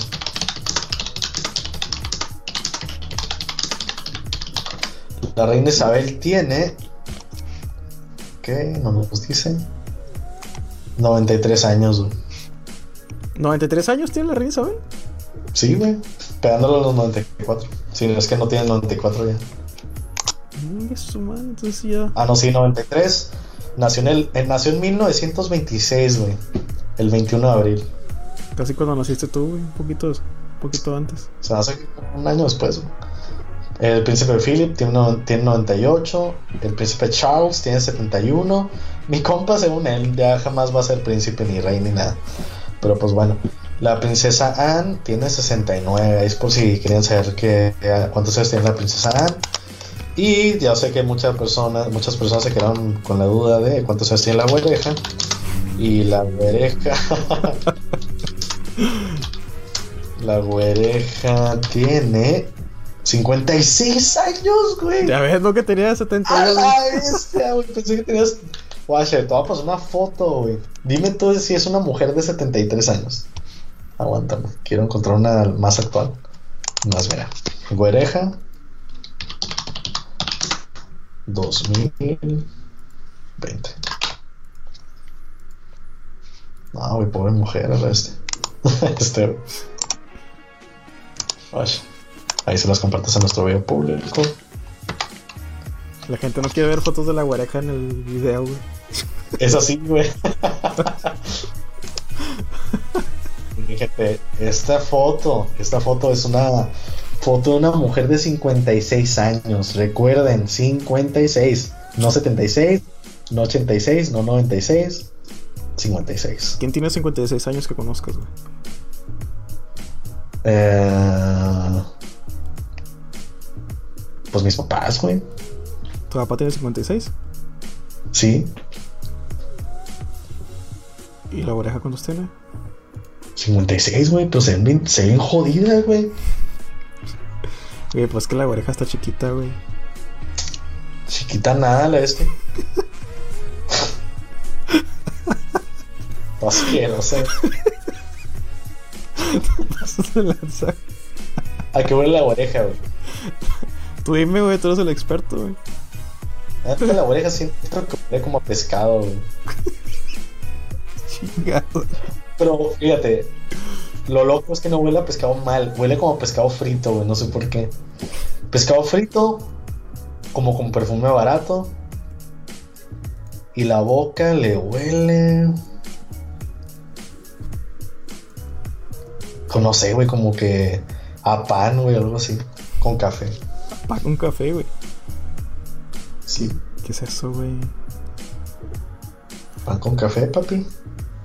La reina Isabel tiene. ¿Qué? No nos dice. 93 años, güey. ¿93 años tiene la reina Isabel? Sí, güey. Pegándolo a los 94. Si no es que no tiene 94 ya. Eso, man, entonces ya. Ah, no, sí, 93. Nació en, el, nació en 1926, güey. El 21 de abril. Casi cuando naciste tú, güey. Un poquito, un poquito antes. O sea, hace un año después, güey. El príncipe Philip tiene, tiene 98. El príncipe Charles tiene 71. Mi compa, según él, ya jamás va a ser príncipe ni rey ni nada. Pero pues bueno. La princesa Anne tiene 69. Es por si querían saber que, cuántos años tiene la princesa Anne. Y ya sé que muchas personas, muchas personas se quedaron con la duda de cuántos años tiene la güereja. Y la güereja. la güereja tiene 56 años, güey. Ya ves, no que tenía 70 años. A güey. Pensé que tenías. Guache, te voy a pasar una foto, güey. Dime tú si es una mujer de 73 años. Aguántame. Quiero encontrar una más actual. Más, mira. Güereja. 2020. No, güey, pobre mujer, este. este. ahí se las compartes a nuestro video público. La gente no quiere ver fotos de la guareja en el video, güey. Es así, güey. Fíjate, esta foto, esta foto es una foto de una mujer de 56 años. Recuerden, 56, no 76, no 86, no 96, 56. ¿Quién tiene 56 años que conozcas, güey? Eh, pues mis papás, güey. ¿Tu papá tiene 56? Sí. ¿Y la oreja cuántos tiene? 56, güey, pero se ven, se ven jodidas, güey. Güey, pues que la oreja está chiquita, güey. Chiquita nada, la este. no sé. ¿A qué huele la oreja, güey? Tú dime, güey, tú eres el experto, güey. Antes la oreja siento que huele como a pescado, güey. Chingado. Pero fíjate, lo loco es que no huele a pescado mal, huele como a pescado frito, güey, no sé por qué. Pescado frito, como con perfume barato. Y la boca le huele. no sé, güey, como que a pan, güey, algo así, con café. Pan con café, güey. Sí. ¿Qué es eso, güey? Pan con café, papi.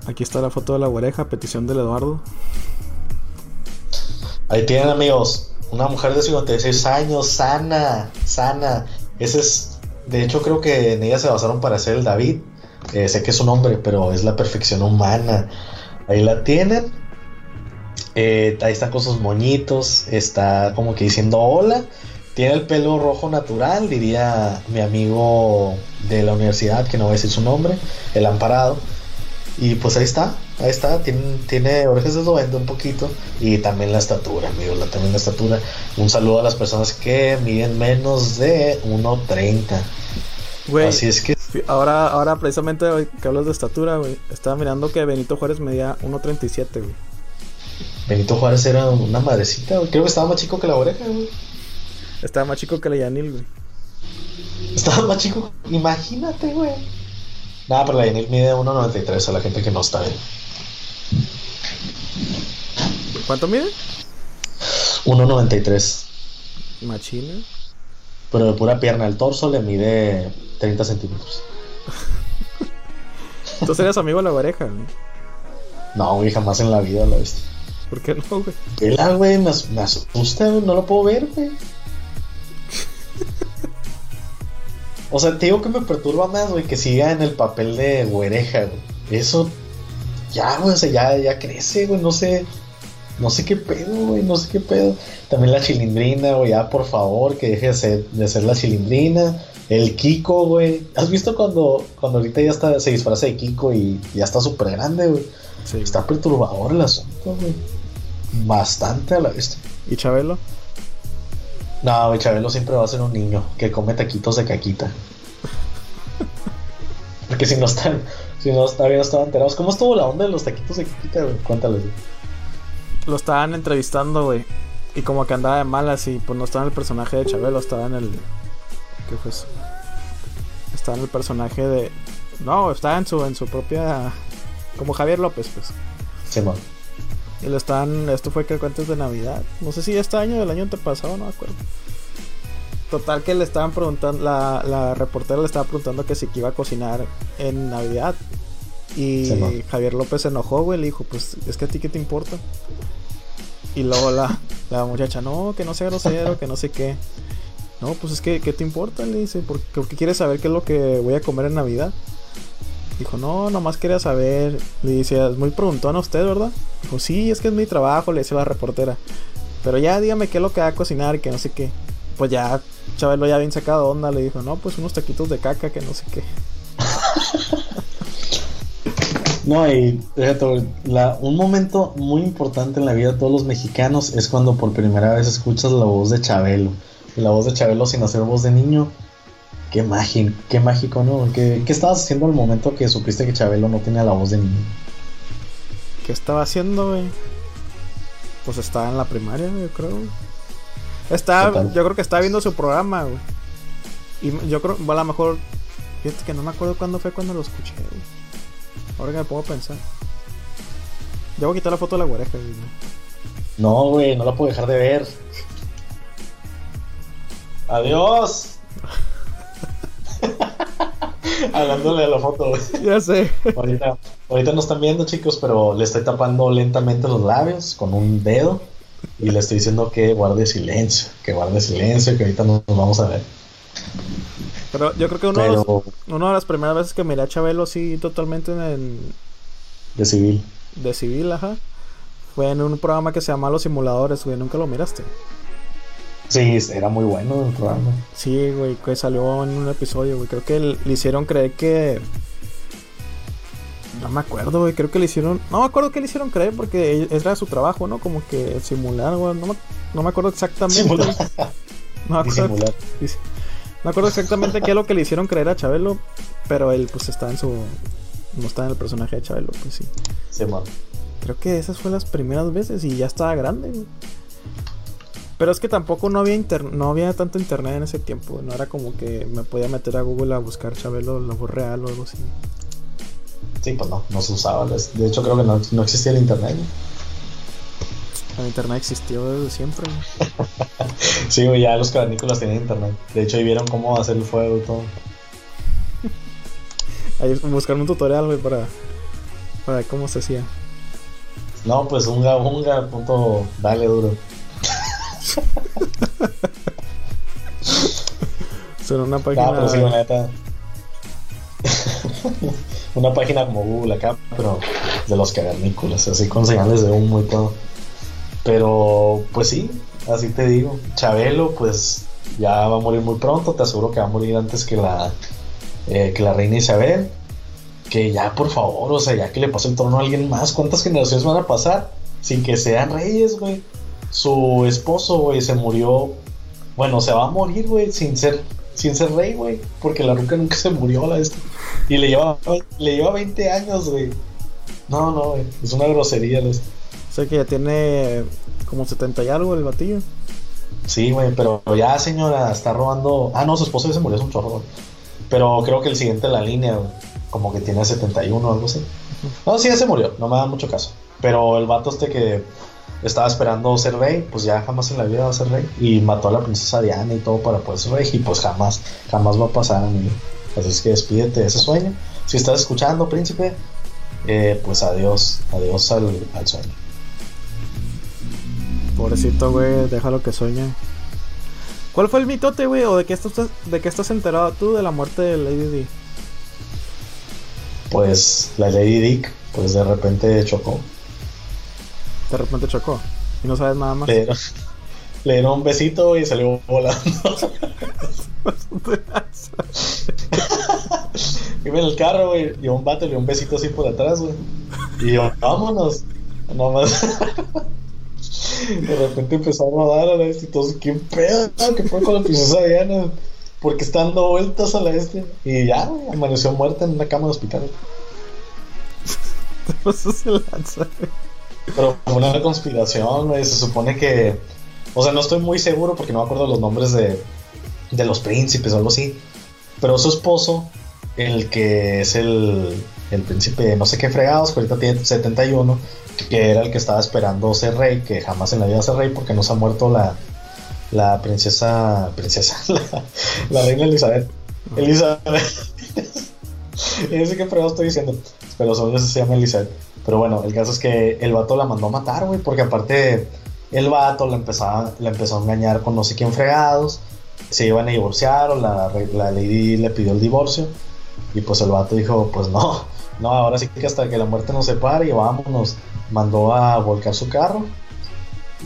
Aquí está la foto de la oreja, petición del Eduardo. Ahí tienen, amigos. Una mujer de 56 años, sana, sana. Ese es. De hecho, creo que en ella se basaron para hacer el David. Eh, sé que es un hombre, pero es la perfección humana. Ahí la tienen. Eh, ahí están con sus moñitos. Está como que diciendo hola. Tiene el pelo rojo natural, diría mi amigo de la universidad, que no voy a decir su nombre, el amparado. Y pues ahí está, ahí está, tiene, tiene orejas de duende un poquito y también la estatura, amigos, la, también la estatura. Un saludo a las personas que miden menos de 1.30. Güey, Así es que... Ahora, ahora precisamente que hablas de estatura, güey, estaba mirando que Benito Juárez medía 1.37, güey. Benito Juárez era una madrecita, güey. Creo que estaba más chico que la oreja, güey. Estaba más chico que la Yanil, güey. Estaba más chico, imagínate, güey. Nada, pero la Yanil mide 1.93 a la gente que no está bien. ¿Cuánto mide? 1.93. Machina. Pero de pura pierna, el torso le mide 30 centímetros. Tú serías amigo de la güey. No, güey, jamás en la vida lo he visto. ¿Por qué no, güey? Vela, güey, me, me asusta, güey, no lo puedo ver, güey. O sea, te digo que me perturba más, güey, que siga en el papel de güereja, güey. Eso, ya, güey, o sea, ya, ya crece, güey, no sé. No sé qué pedo, güey, no sé qué pedo. También la chilindrina, güey, ya, por favor, que deje de ser, de ser la chilindrina. El Kiko, güey. ¿Has visto cuando, cuando ahorita ya está, se disfraza de Kiko y ya está súper grande, güey? Sí. Está perturbador el asunto, güey. Bastante a la vista. ¿Y Chabelo? No, Chabelo siempre va a ser un niño que come taquitos de caquita. Porque si no están, si no todavía no estaban enterados. ¿Cómo estuvo la onda de los taquitos de caquita, güey? Cuéntales. Lo estaban entrevistando, güey. Y como que andaba de malas y pues no estaba en el personaje de Chabelo, estaba en el. ¿Qué fue eso? Estaba en el personaje de. No, estaba en su, en su propia. Como Javier López, pues. Sí, man. Y lo están. Esto fue que antes de Navidad. No sé si este año o del año antepasado, no me acuerdo. Total que le estaban preguntando. La, la reportera le estaba preguntando que si iba a cocinar en Navidad. Y Javier López se enojó, güey. Le dijo: Pues es que a ti qué te importa. Y luego la, la muchacha: No, que no sea grosero, que no sé qué. No, pues es que, ¿qué te importa? Le dice: ¿Por qué quieres saber qué es lo que voy a comer en Navidad? Dijo, no, nomás quería saber. Le dice, es muy preguntón a usted, ¿verdad? Dijo, sí, es que es mi trabajo, le dice la reportera. Pero ya dígame qué es lo que va a cocinar, que no sé qué. Pues ya, Chabelo ya bien sacado onda, le dijo, no, pues unos taquitos de caca, que no sé qué. No, y la, un momento muy importante en la vida de todos los mexicanos es cuando por primera vez escuchas la voz de Chabelo. La voz de Chabelo sin hacer voz de niño Qué mágico, qué mágico, ¿no? ¿Qué, ¿Qué, estabas haciendo al momento que supiste que Chabelo no tenía la voz de niño? ¿Qué estaba haciendo, güey? Pues estaba en la primaria, yo creo. Estaba, yo creo que estaba viendo su programa, güey. Y yo creo, a lo mejor, fíjate que no me acuerdo cuándo fue cuando lo escuché, güey. Ahora que me puedo pensar. Ya voy a quitar la foto de la güereja, güey. No, güey, no la puedo dejar de ver. Adiós. Hablándole a la foto, güey. Ya sé. Ahorita, ahorita no están viendo, chicos, pero le estoy tapando lentamente los labios con un dedo y le estoy diciendo que guarde silencio, que guarde silencio, que ahorita nos vamos a ver. Pero yo creo que uno, de, los, una de las primeras veces que miré a Chabelo así totalmente en el... De civil. De civil, ajá. Fue en un programa que se llama Los Simuladores, güey. ¿Nunca lo miraste? Sí, era muy bueno el programa. Sí, güey, que salió en un episodio, güey. Creo que le hicieron creer que... No me acuerdo, güey. Creo que le hicieron... No me acuerdo que le hicieron creer porque era su trabajo, ¿no? Como que simular, güey. No me, no me acuerdo exactamente. Simular. No me acuerdo, no me acuerdo exactamente qué es lo que le hicieron creer a Chabelo. Pero él, pues, está en su... No está en el personaje de Chabelo, pues sí. Sí, man. Creo que esas fueron las primeras veces y ya estaba grande, güey. Pero es que tampoco no había no había tanto internet en ese tiempo. No era como que me podía meter a Google a buscar Chabelo la voz real o algo así. Sí, pues no, no se usaba. De hecho, creo que no, no existía el internet. El internet existió desde siempre. sí, güey, ya los cavernícolas tenían internet. De hecho, ahí vieron cómo hacer el fuego y todo. ahí buscar un tutorial, güey, para, para ver cómo se hacía. No, pues unga, unga, punto, dale duro. Son una página. pero sí, neta. una página como Google acá, pero de los cavernícolas, así con señales de humo y todo. Pero, pues sí, así te digo. Chabelo, pues ya va a morir muy pronto. Te aseguro que va a morir antes que la, eh, que la reina Isabel que ya por favor, o sea, ya que le pase el trono a alguien más, ¿cuántas generaciones van a pasar sin que sean reyes, güey? Su esposo, güey, se murió, bueno, se va a morir, güey, sin ser, sin ser rey, güey, porque la ruca nunca se murió, la esta. Y le lleva, le lleva 20 años, güey. No, no, güey, es una grosería, la esta. O sea que ya tiene como 70 y algo el batillo. Sí, güey, pero ya señora está robando. Ah, no, su esposo ya se murió, es un chorro, güey. Pero creo que el siguiente en la línea, güey como que tiene 71 o algo así. No, sí, ya se murió, no me da mucho caso. Pero el vato este que estaba esperando ser rey, pues ya jamás en la vida va a ser rey. Y mató a la princesa Diana y todo para poder ser rey. Y pues jamás, jamás va a pasar, amigo. Así es que despídete de ese sueño. Si estás escuchando, príncipe, eh, pues adiós, adiós al, al sueño. Pobrecito, güey, déjalo que sueñe. ¿Cuál fue el mitote, güey? ¿O de qué, estás, de qué estás enterado tú de la muerte de Lady Di? pues la Lady Dick, pues de repente chocó. De repente chocó. Y no sabes nada más. Le dieron, un besito y salió volando. Iba en el carro, güey, y un vato le dio un besito así por atrás, güey. Y yo, vámonos. Nomás. De repente empezó a rodar a la vez y todos, ¿qué pedo? ¿Qué fue con la princesa Diana? Porque está dando vueltas a la este. Y ya, amaneció muerta en una cama de hospital. se lanza, Pero una conspiración, güey. Se supone que. O sea, no estoy muy seguro porque no me acuerdo los nombres de, de los príncipes o algo así. Pero su esposo, el que es el, el príncipe no sé qué fregados, que ahorita tiene 71, que era el que estaba esperando ser rey, que jamás en la vida ser rey porque no se ha muerto la, la princesa, princesa, la, reina Elizabeth. Elizabeth. y sé qué fregado estoy diciendo, pero solo se llama Elizabeth. Pero bueno, el caso es que el vato la mandó a matar, güey, porque aparte el vato la, empezaba, la empezó a engañar con no sé quién fregados, se iban a divorciar o la, la lady le pidió el divorcio y pues el vato dijo, pues no, no, ahora sí que hasta que la muerte nos separe y vámonos, mandó a volcar su carro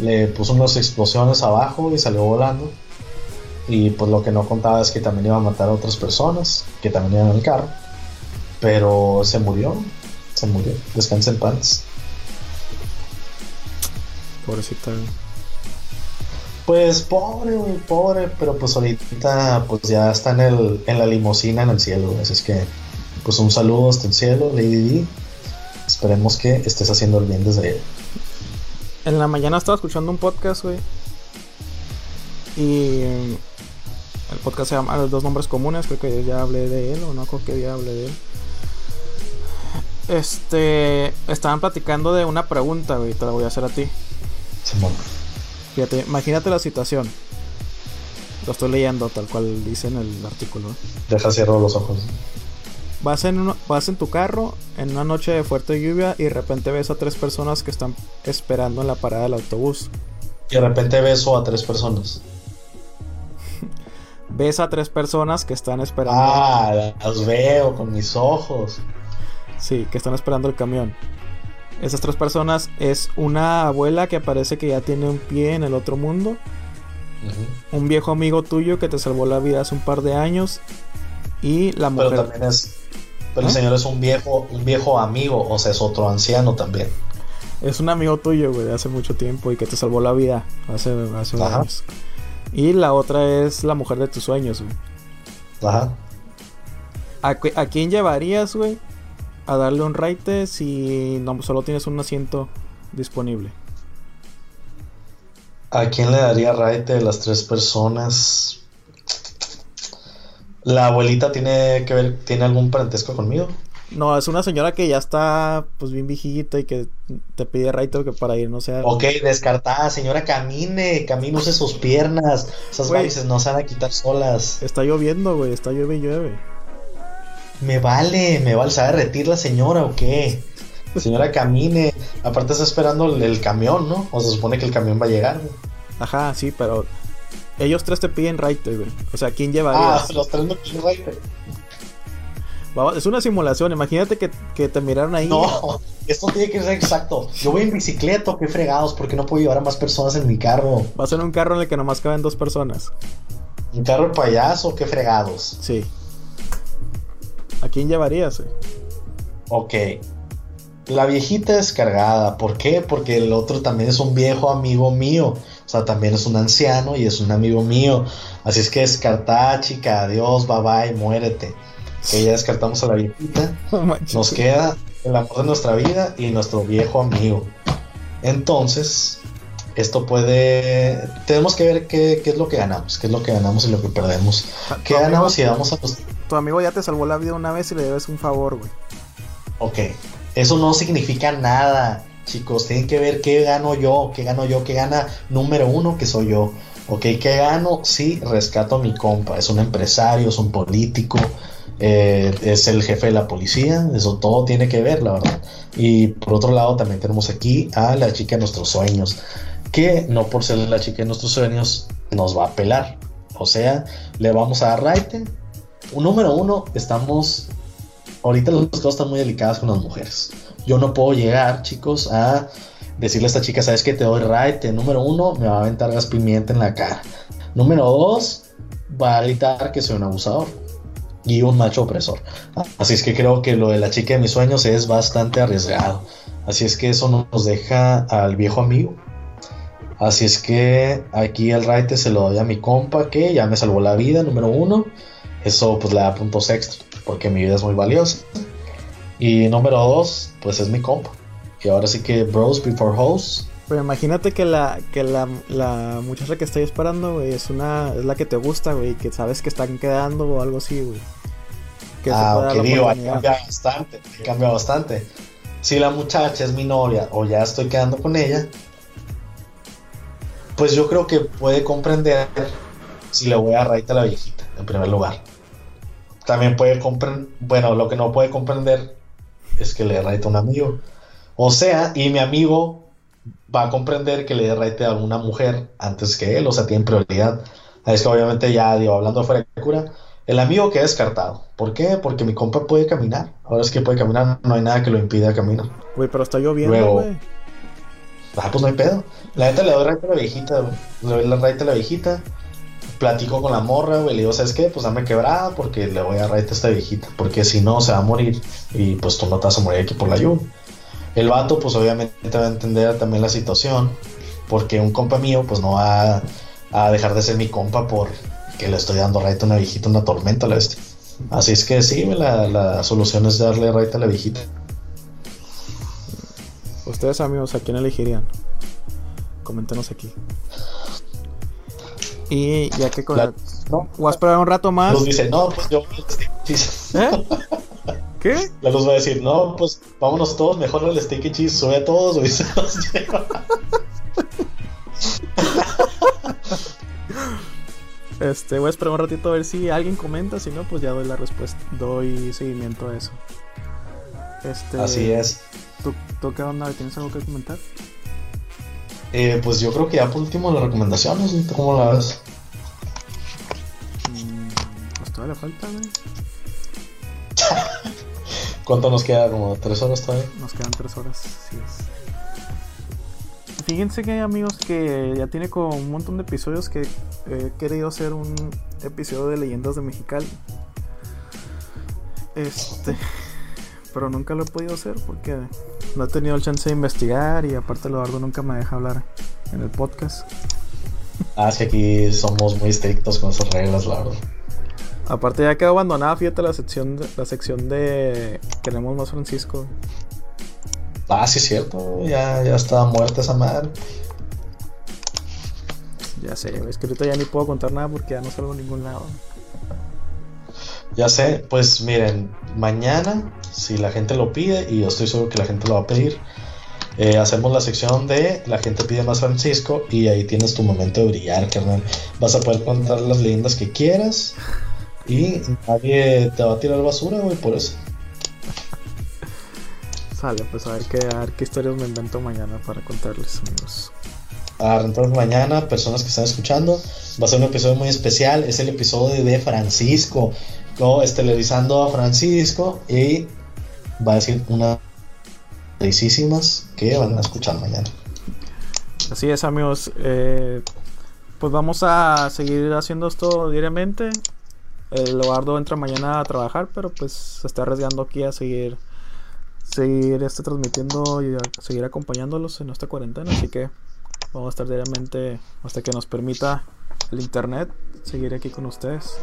le puso unas explosiones abajo y salió volando. Y pues lo que no contaba es que también iba a matar a otras personas que también iban en el carro. Pero se murió, se murió. Descansa en paz. Pobrecita. Pues pobre, pobre, pero pues ahorita pues ya está en, el, en la limosina en el cielo. Así es que pues un saludo hasta el cielo, Lady D. esperemos que estés haciendo el bien desde ahí. En la mañana estaba escuchando un podcast, güey. Y el podcast se llama Los dos nombres comunes, creo que ya hablé de él, o no creo que día hablé de él. Este, estaban platicando de una pregunta, güey, te la voy a hacer a ti. Simón. Fíjate, imagínate la situación. Lo estoy leyendo tal cual dice en el artículo. Deja cierro los ojos. Vas en, uno- vas en tu carro en una noche de fuerte lluvia y de repente ves a tres personas que están esperando en la parada del autobús. Y de repente beso a tres personas. Ves a tres personas que están esperando. Ah, las veo con mis ojos. Sí, que están esperando el camión. Esas tres personas es una abuela que parece que ya tiene un pie en el otro mundo. Un viejo amigo tuyo que te salvó la vida hace un par de años. Y la Pero mujer. también es. Pero el señor es un viejo, un viejo amigo, o sea, es otro anciano también. Es un amigo tuyo, güey, de hace mucho tiempo y que te salvó la vida hace, hace Ajá. años. Y la otra es la mujer de tus sueños, güey. Ajá. ¿A, a quién llevarías, güey? A darle un raite si no, solo tienes un asiento disponible. ¿A quién le daría raite de las tres personas? ¿La abuelita tiene que ver, tiene algún parentesco conmigo? No, es una señora que ya está, pues, bien viejita y que te pide raite para ir, no sé. Ok, descartada, señora, camine, camine, use sus piernas. Esas varices no se van a quitar solas. Está lloviendo, güey, está llueve y llueve. Me vale, me vale, ¿se va a derretir la señora o qué? Señora, camine. Aparte está esperando el, el camión, ¿no? O se supone que el camión va a llegar. güey. Ajá, sí, pero ellos tres te piden raite, güey. O sea, ¿quién Ah, llevarías? los tres no quieren raite. Es una simulación, imagínate que, que te miraron ahí. No, esto tiene que ser exacto. Yo voy en bicicleta, qué fregados, porque no puedo llevar a más personas en mi carro. Vas en un carro en el que nomás caben dos personas. Un carro de payaso, qué fregados. Sí. ¿A quién llevarías, güey? Ok. La viejita descargada. ¿Por qué? Porque el otro también es un viejo amigo mío. O sea, también es un anciano y es un amigo mío. Así es que descartada, chica. Adiós, bye bye, muérete. Que ya descartamos a la viejita. Nos queda el amor de nuestra vida y nuestro viejo amigo. Entonces, esto puede. Tenemos que ver qué, qué es lo que ganamos, qué es lo que ganamos y lo que perdemos. ¿Qué Tu ganamos si vamos a los Tu amigo ya te salvó la vida una vez y le debes un favor, güey. Ok, eso no significa nada, chicos. Tienen que ver qué gano yo, qué gano yo, qué gana número uno, que soy yo. Ok, ¿qué gano? Sí, rescato a mi compa. Es un empresario, es un político, eh, es el jefe de la policía. Eso todo tiene que ver, la verdad. Y por otro lado, también tenemos aquí a la chica de nuestros sueños, que no por ser la chica de nuestros sueños nos va a pelar. O sea, le vamos a dar raite. Número uno, estamos ahorita las cosas están muy delicadas con las mujeres. Yo no puedo llegar, chicos, a decirle a esta chica, ¿sabes qué? Te doy right. Número uno, me va a aventar gas pimienta en la cara. Número dos, va a gritar que soy un abusador y un macho opresor. Así es que creo que lo de la chica de mis sueños es bastante arriesgado. Así es que eso nos deja al viejo amigo. Así es que aquí el right se lo doy a mi compa que ya me salvó la vida, número uno. Eso pues le da puntos extra porque mi vida es muy valiosa. Y número dos, pues es mi compa. Y ahora sí que bros before hoes. Pero imagínate que la, que la, la muchacha que estoy esperando, güey, es una, es la que te gusta, güey, que sabes que están quedando o algo así, güey. Que Ah, ok, digo, ahí cambia bastante, ahí cambia bastante. Si la muchacha es mi novia o ya estoy quedando con ella, pues yo creo que puede comprender si le voy a raíz a la viejita, en primer lugar. También puede comprender, bueno, lo que no puede comprender es que le raite a un amigo. O sea, y mi amigo va a comprender que le raite a una mujer antes que él, o sea, tiene prioridad. Es que obviamente ya, digo, hablando fuera de cura, el amigo queda descartado. ¿Por qué? Porque mi compa puede caminar. Ahora es que puede caminar, no hay nada que lo impida caminar. Güey, pero está lloviendo, güey. Ah, pues no hay pedo. La neta le doy raite a la viejita, güey. Le doy la raite a la viejita. Platico con la morra, güey. Le digo, ¿sabes qué? Pues dame quebrada porque le voy a raite a esta viejita. Porque si no, se va a morir. Y pues tú no te vas a morir aquí por la lluvia. El vato, pues obviamente va a entender también la situación. Porque un compa mío, pues no va a dejar de ser mi compa por que le estoy dando raite a una viejita, una tormenta, la bestia. Así es que sí, la, la solución es darle raite a la viejita. Ustedes, amigos, ¿a quién elegirían? Coméntenos aquí. Y ya que con La- no. Voy a esperar un rato más. Luz dice, no, pues yo. ¿Eh? ¿Qué? La luz va a decir, no, pues vámonos todos, mejor el steak and cheese, sube a todos, güey. se los lleva. Este, voy a esperar un ratito a ver si alguien comenta, si no, pues ya doy la respuesta, doy seguimiento a eso. Este, Así es. ¿tú, tú qué onda? ¿Tienes algo que comentar? Eh, pues yo creo que ya por último las recomendaciones, ¿sí? ¿Tú ¿cómo la ves? Mm, pues todavía le falta, güey. ¿Cuánto nos queda? ¿Como tres horas todavía? Nos quedan tres horas, así es. Fíjense que amigos que ya tiene como un montón de episodios que he querido hacer un episodio de leyendas de Mexicali. Este, pero nunca lo he podido hacer porque no he tenido el chance de investigar y aparte Eduardo nunca me deja hablar en el podcast. Ah, es que aquí somos muy estrictos con esas reglas, la verdad. Aparte ya quedó abandonada, fíjate la sección de, la sección de queremos más Francisco. Ah, sí, es cierto, ya, ya estaba muerta esa madre. Ya sé, es que ahorita ya ni puedo contar nada porque ya no salgo a ningún lado. Ya sé, pues miren, mañana, si la gente lo pide, y yo estoy seguro que la gente lo va a pedir, eh, hacemos la sección de La gente pide más Francisco y ahí tienes tu momento de brillar, carnal. Vas a poder contar las leyendas que quieras y nadie te va a tirar basura, güey, por eso. Sale, pues a ver qué, a ver qué historias me invento mañana para contarles, amigos. Ah, entonces mañana, personas que están escuchando, va a ser un episodio muy especial. Es el episodio de Francisco, ¿no? estelarizando a Francisco y va a decir unas felicísimas que van a escuchar mañana. Así es, amigos. eh, pues vamos a seguir haciendo esto diariamente. El Eduardo entra mañana a trabajar, pero pues se está arriesgando aquí a seguir seguir este transmitiendo y a seguir acompañándolos en esta cuarentena, así que vamos a estar diariamente hasta que nos permita el internet seguir aquí con ustedes.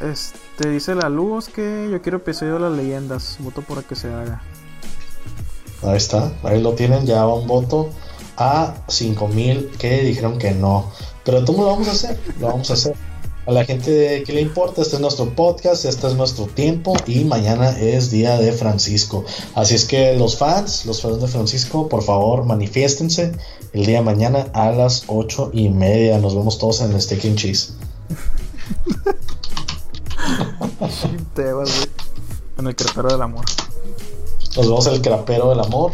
Este dice la luz que yo quiero episodio de las leyendas, voto para que se haga. Ahí está, ahí lo tienen, ya va un voto a 5000 que dijeron que no. Pero tú lo vamos a hacer, lo vamos a hacer. A la gente que le importa, este es nuestro podcast, este es nuestro tiempo y mañana es día de Francisco. Así es que los fans, los fans de Francisco, por favor manifiéstense el día de mañana a las 8 y media. Nos vemos todos en el Steak and Cheese. Güey. En el crepero del amor. Nos vemos en el Crapero del Amor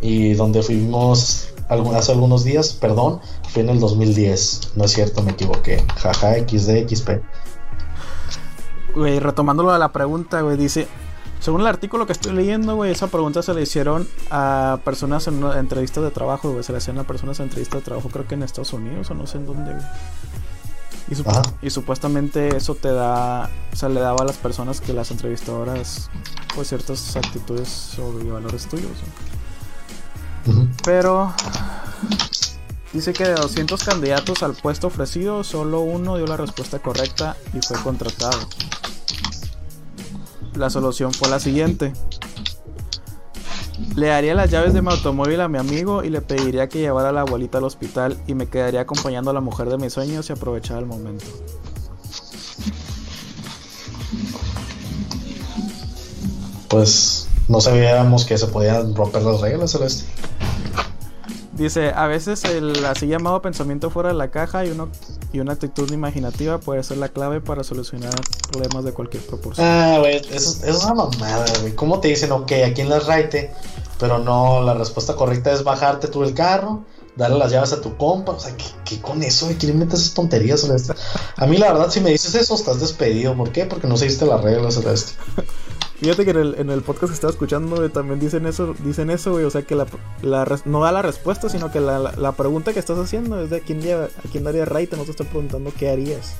y donde fuimos algún- hace algunos días, perdón, fue en el 2010. No es cierto, me equivoqué. Jaja, XD, XP. Güey, retomándolo a la pregunta, güey, dice, según el artículo que estoy leyendo, güey, esa pregunta se le hicieron a personas en una entrevista de trabajo, güey, se le hacían a personas en entrevista de trabajo, creo que en Estados Unidos o no sé en dónde, güey. Y, sup- Ajá. y supuestamente eso te da, o sea, le daba a las personas que las entrevistadoras, pues ciertas actitudes y valores tuyos. Pero dice que de 200 candidatos al puesto ofrecido, solo uno dio la respuesta correcta y fue contratado. La solución fue la siguiente. Le daría las llaves de mi automóvil a mi amigo y le pediría que llevara a la abuelita al hospital y me quedaría acompañando a la mujer de mis sueños y aprovechar el momento. Pues no sabíamos que se podían romper las reglas, Celeste. Dice, a veces el así llamado pensamiento fuera de la caja y, uno, y una actitud imaginativa puede ser la clave para solucionar problemas de cualquier proporción. Ah, güey, eso, eso es una mamada, güey. ¿Cómo te dicen, ok, aquí en la raite, pero no, la respuesta correcta es bajarte tú el carro, darle las llaves a tu compa? O sea, ¿qué, qué con eso? ¿Quién inventa esas tonterías, Celeste? A mí, la verdad, si me dices eso, estás despedido. ¿Por qué? Porque no seguiste las reglas, Celeste. Fíjate que en el, en el podcast que estaba escuchando güey, también dicen eso, dicen eso, güey, o sea que la, la no da la respuesta, sino que la, la, la pregunta que estás haciendo es de a quién, lleva, a quién daría raite, no te estoy preguntando qué harías.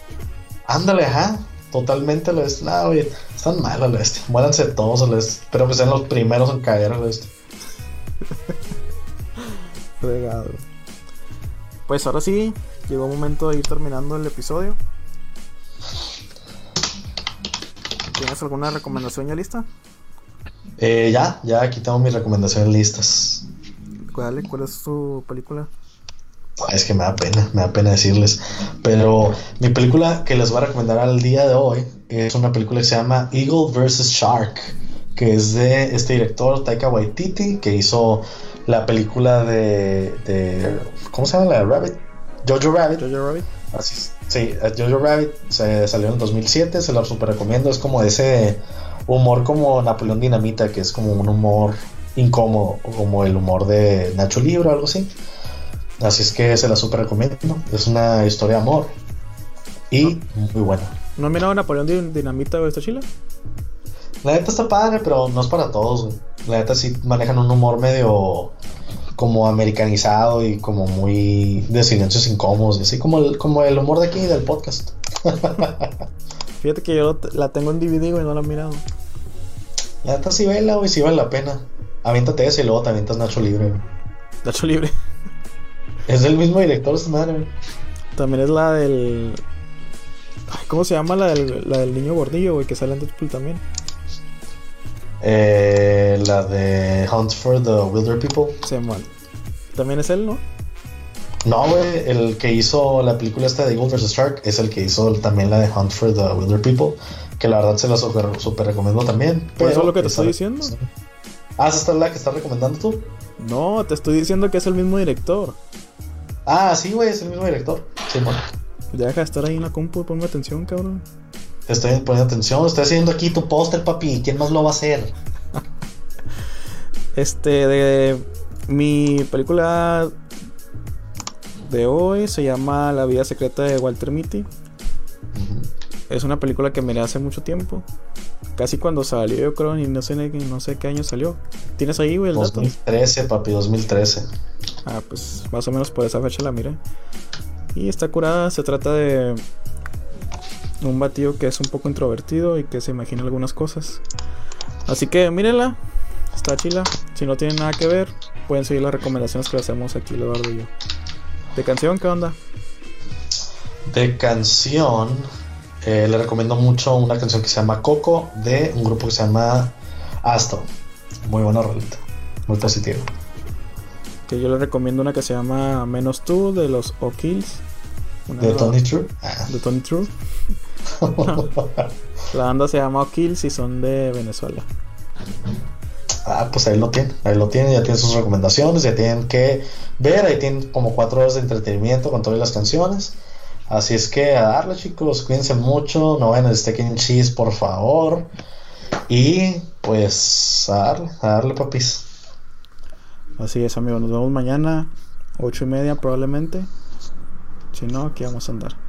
Ándale, ajá. Totalmente, Celeste. No, güey, están mal, Celeste. Muéranse todos, Celeste. Espero que sean los primeros en caer, Celeste. Fregado. Pues ahora sí, llegó el momento de ir terminando el episodio. ¿Tienes alguna recomendación ya lista? Eh, ya, ya aquí tengo mis recomendaciones listas. ¿Cuál, ¿Cuál es tu película? Es que me da pena, me da pena decirles. Pero mi película que les voy a recomendar al día de hoy es una película que se llama Eagle vs. Shark, que es de este director Taika Waititi, que hizo la película de, de ¿cómo se llama? La de Rabbit. Jojo Rabbit. Jojo Rabbit. Así, sí, Jojo Rabbit se salió en el 2007, se la super recomiendo. Es como ese humor como Napoleón Dinamita, que es como un humor incómodo, como el humor de Nacho Libre o algo así. Así es que se la super recomiendo. Es una historia de amor. Y muy buena. ¿No han mirado Napoleón Dinamita o esta chila? La neta está padre, pero no es para todos. La neta sí manejan un humor medio como americanizado y como muy de silencios incómodos, así como el, como el humor de aquí del podcast. Fíjate que yo la tengo en DVD, y no la he mirado. La neta sí vela, güey, sí vale la pena. Aviéntate ese y luego te avientas Nacho Libre, Nacho Libre. Es el mismo director, esa madre, También es la del. ¿Cómo se llama la del, la del niño gordillo, güey? Que sale en Deadpool también. Eh, la de Hunt for the Wilder People. Sí, man. También es él, ¿no? No, güey, el que hizo la película esta de Eagle vs. Shark es el que hizo también la de Hunt for the Wilder People, que la verdad se la super, super recomiendo también. ¿Por eso es lo que te estoy diciendo? Ah, ¿esa es la que estás recomendando tú? No, te estoy diciendo que es el mismo director. Ah, sí, güey, es el mismo director. Sí, bueno. Deja de estar ahí en la compu, ponme atención, cabrón. Estoy poniendo atención, estoy haciendo aquí tu póster, papi. ¿Quién más lo va a hacer? este, de mi película de hoy se llama La vida secreta de Walter Mitty. Es una película que miré hace mucho tiempo. Casi cuando salió, yo creo, y no sé, no sé qué año salió. ¿Tienes ahí, güey, el 2013, papi, 2013. Ah, pues más o menos por esa fecha la miré. Y está curada, se trata de un batido que es un poco introvertido y que se imagina algunas cosas. Así que mírenla, está chila. Si no tienen nada que ver, pueden seguir las recomendaciones que le hacemos aquí, Eduardo y yo. ¿De canción qué onda? De canción, eh, le recomiendo mucho una canción que se llama Coco de un grupo que se llama Astro. Muy buena rolita, muy positiva. Que yo le recomiendo una que se llama Menos tú de los O'Kills. ¿De Tony True? De Tony True. La banda se llama O'Kills y son de Venezuela. Ah, pues ahí lo tienen, ahí lo tienen, ya tienen sus recomendaciones, ya tienen que ver, ahí tienen como cuatro horas de entretenimiento con todas las canciones. Así es que a darle chicos, cuídense mucho, no vayan al steak and cheese por favor. Y pues a darle, a darle papis. Así es amigos, nos vemos mañana, ocho y media probablemente. Si no, aquí vamos a andar.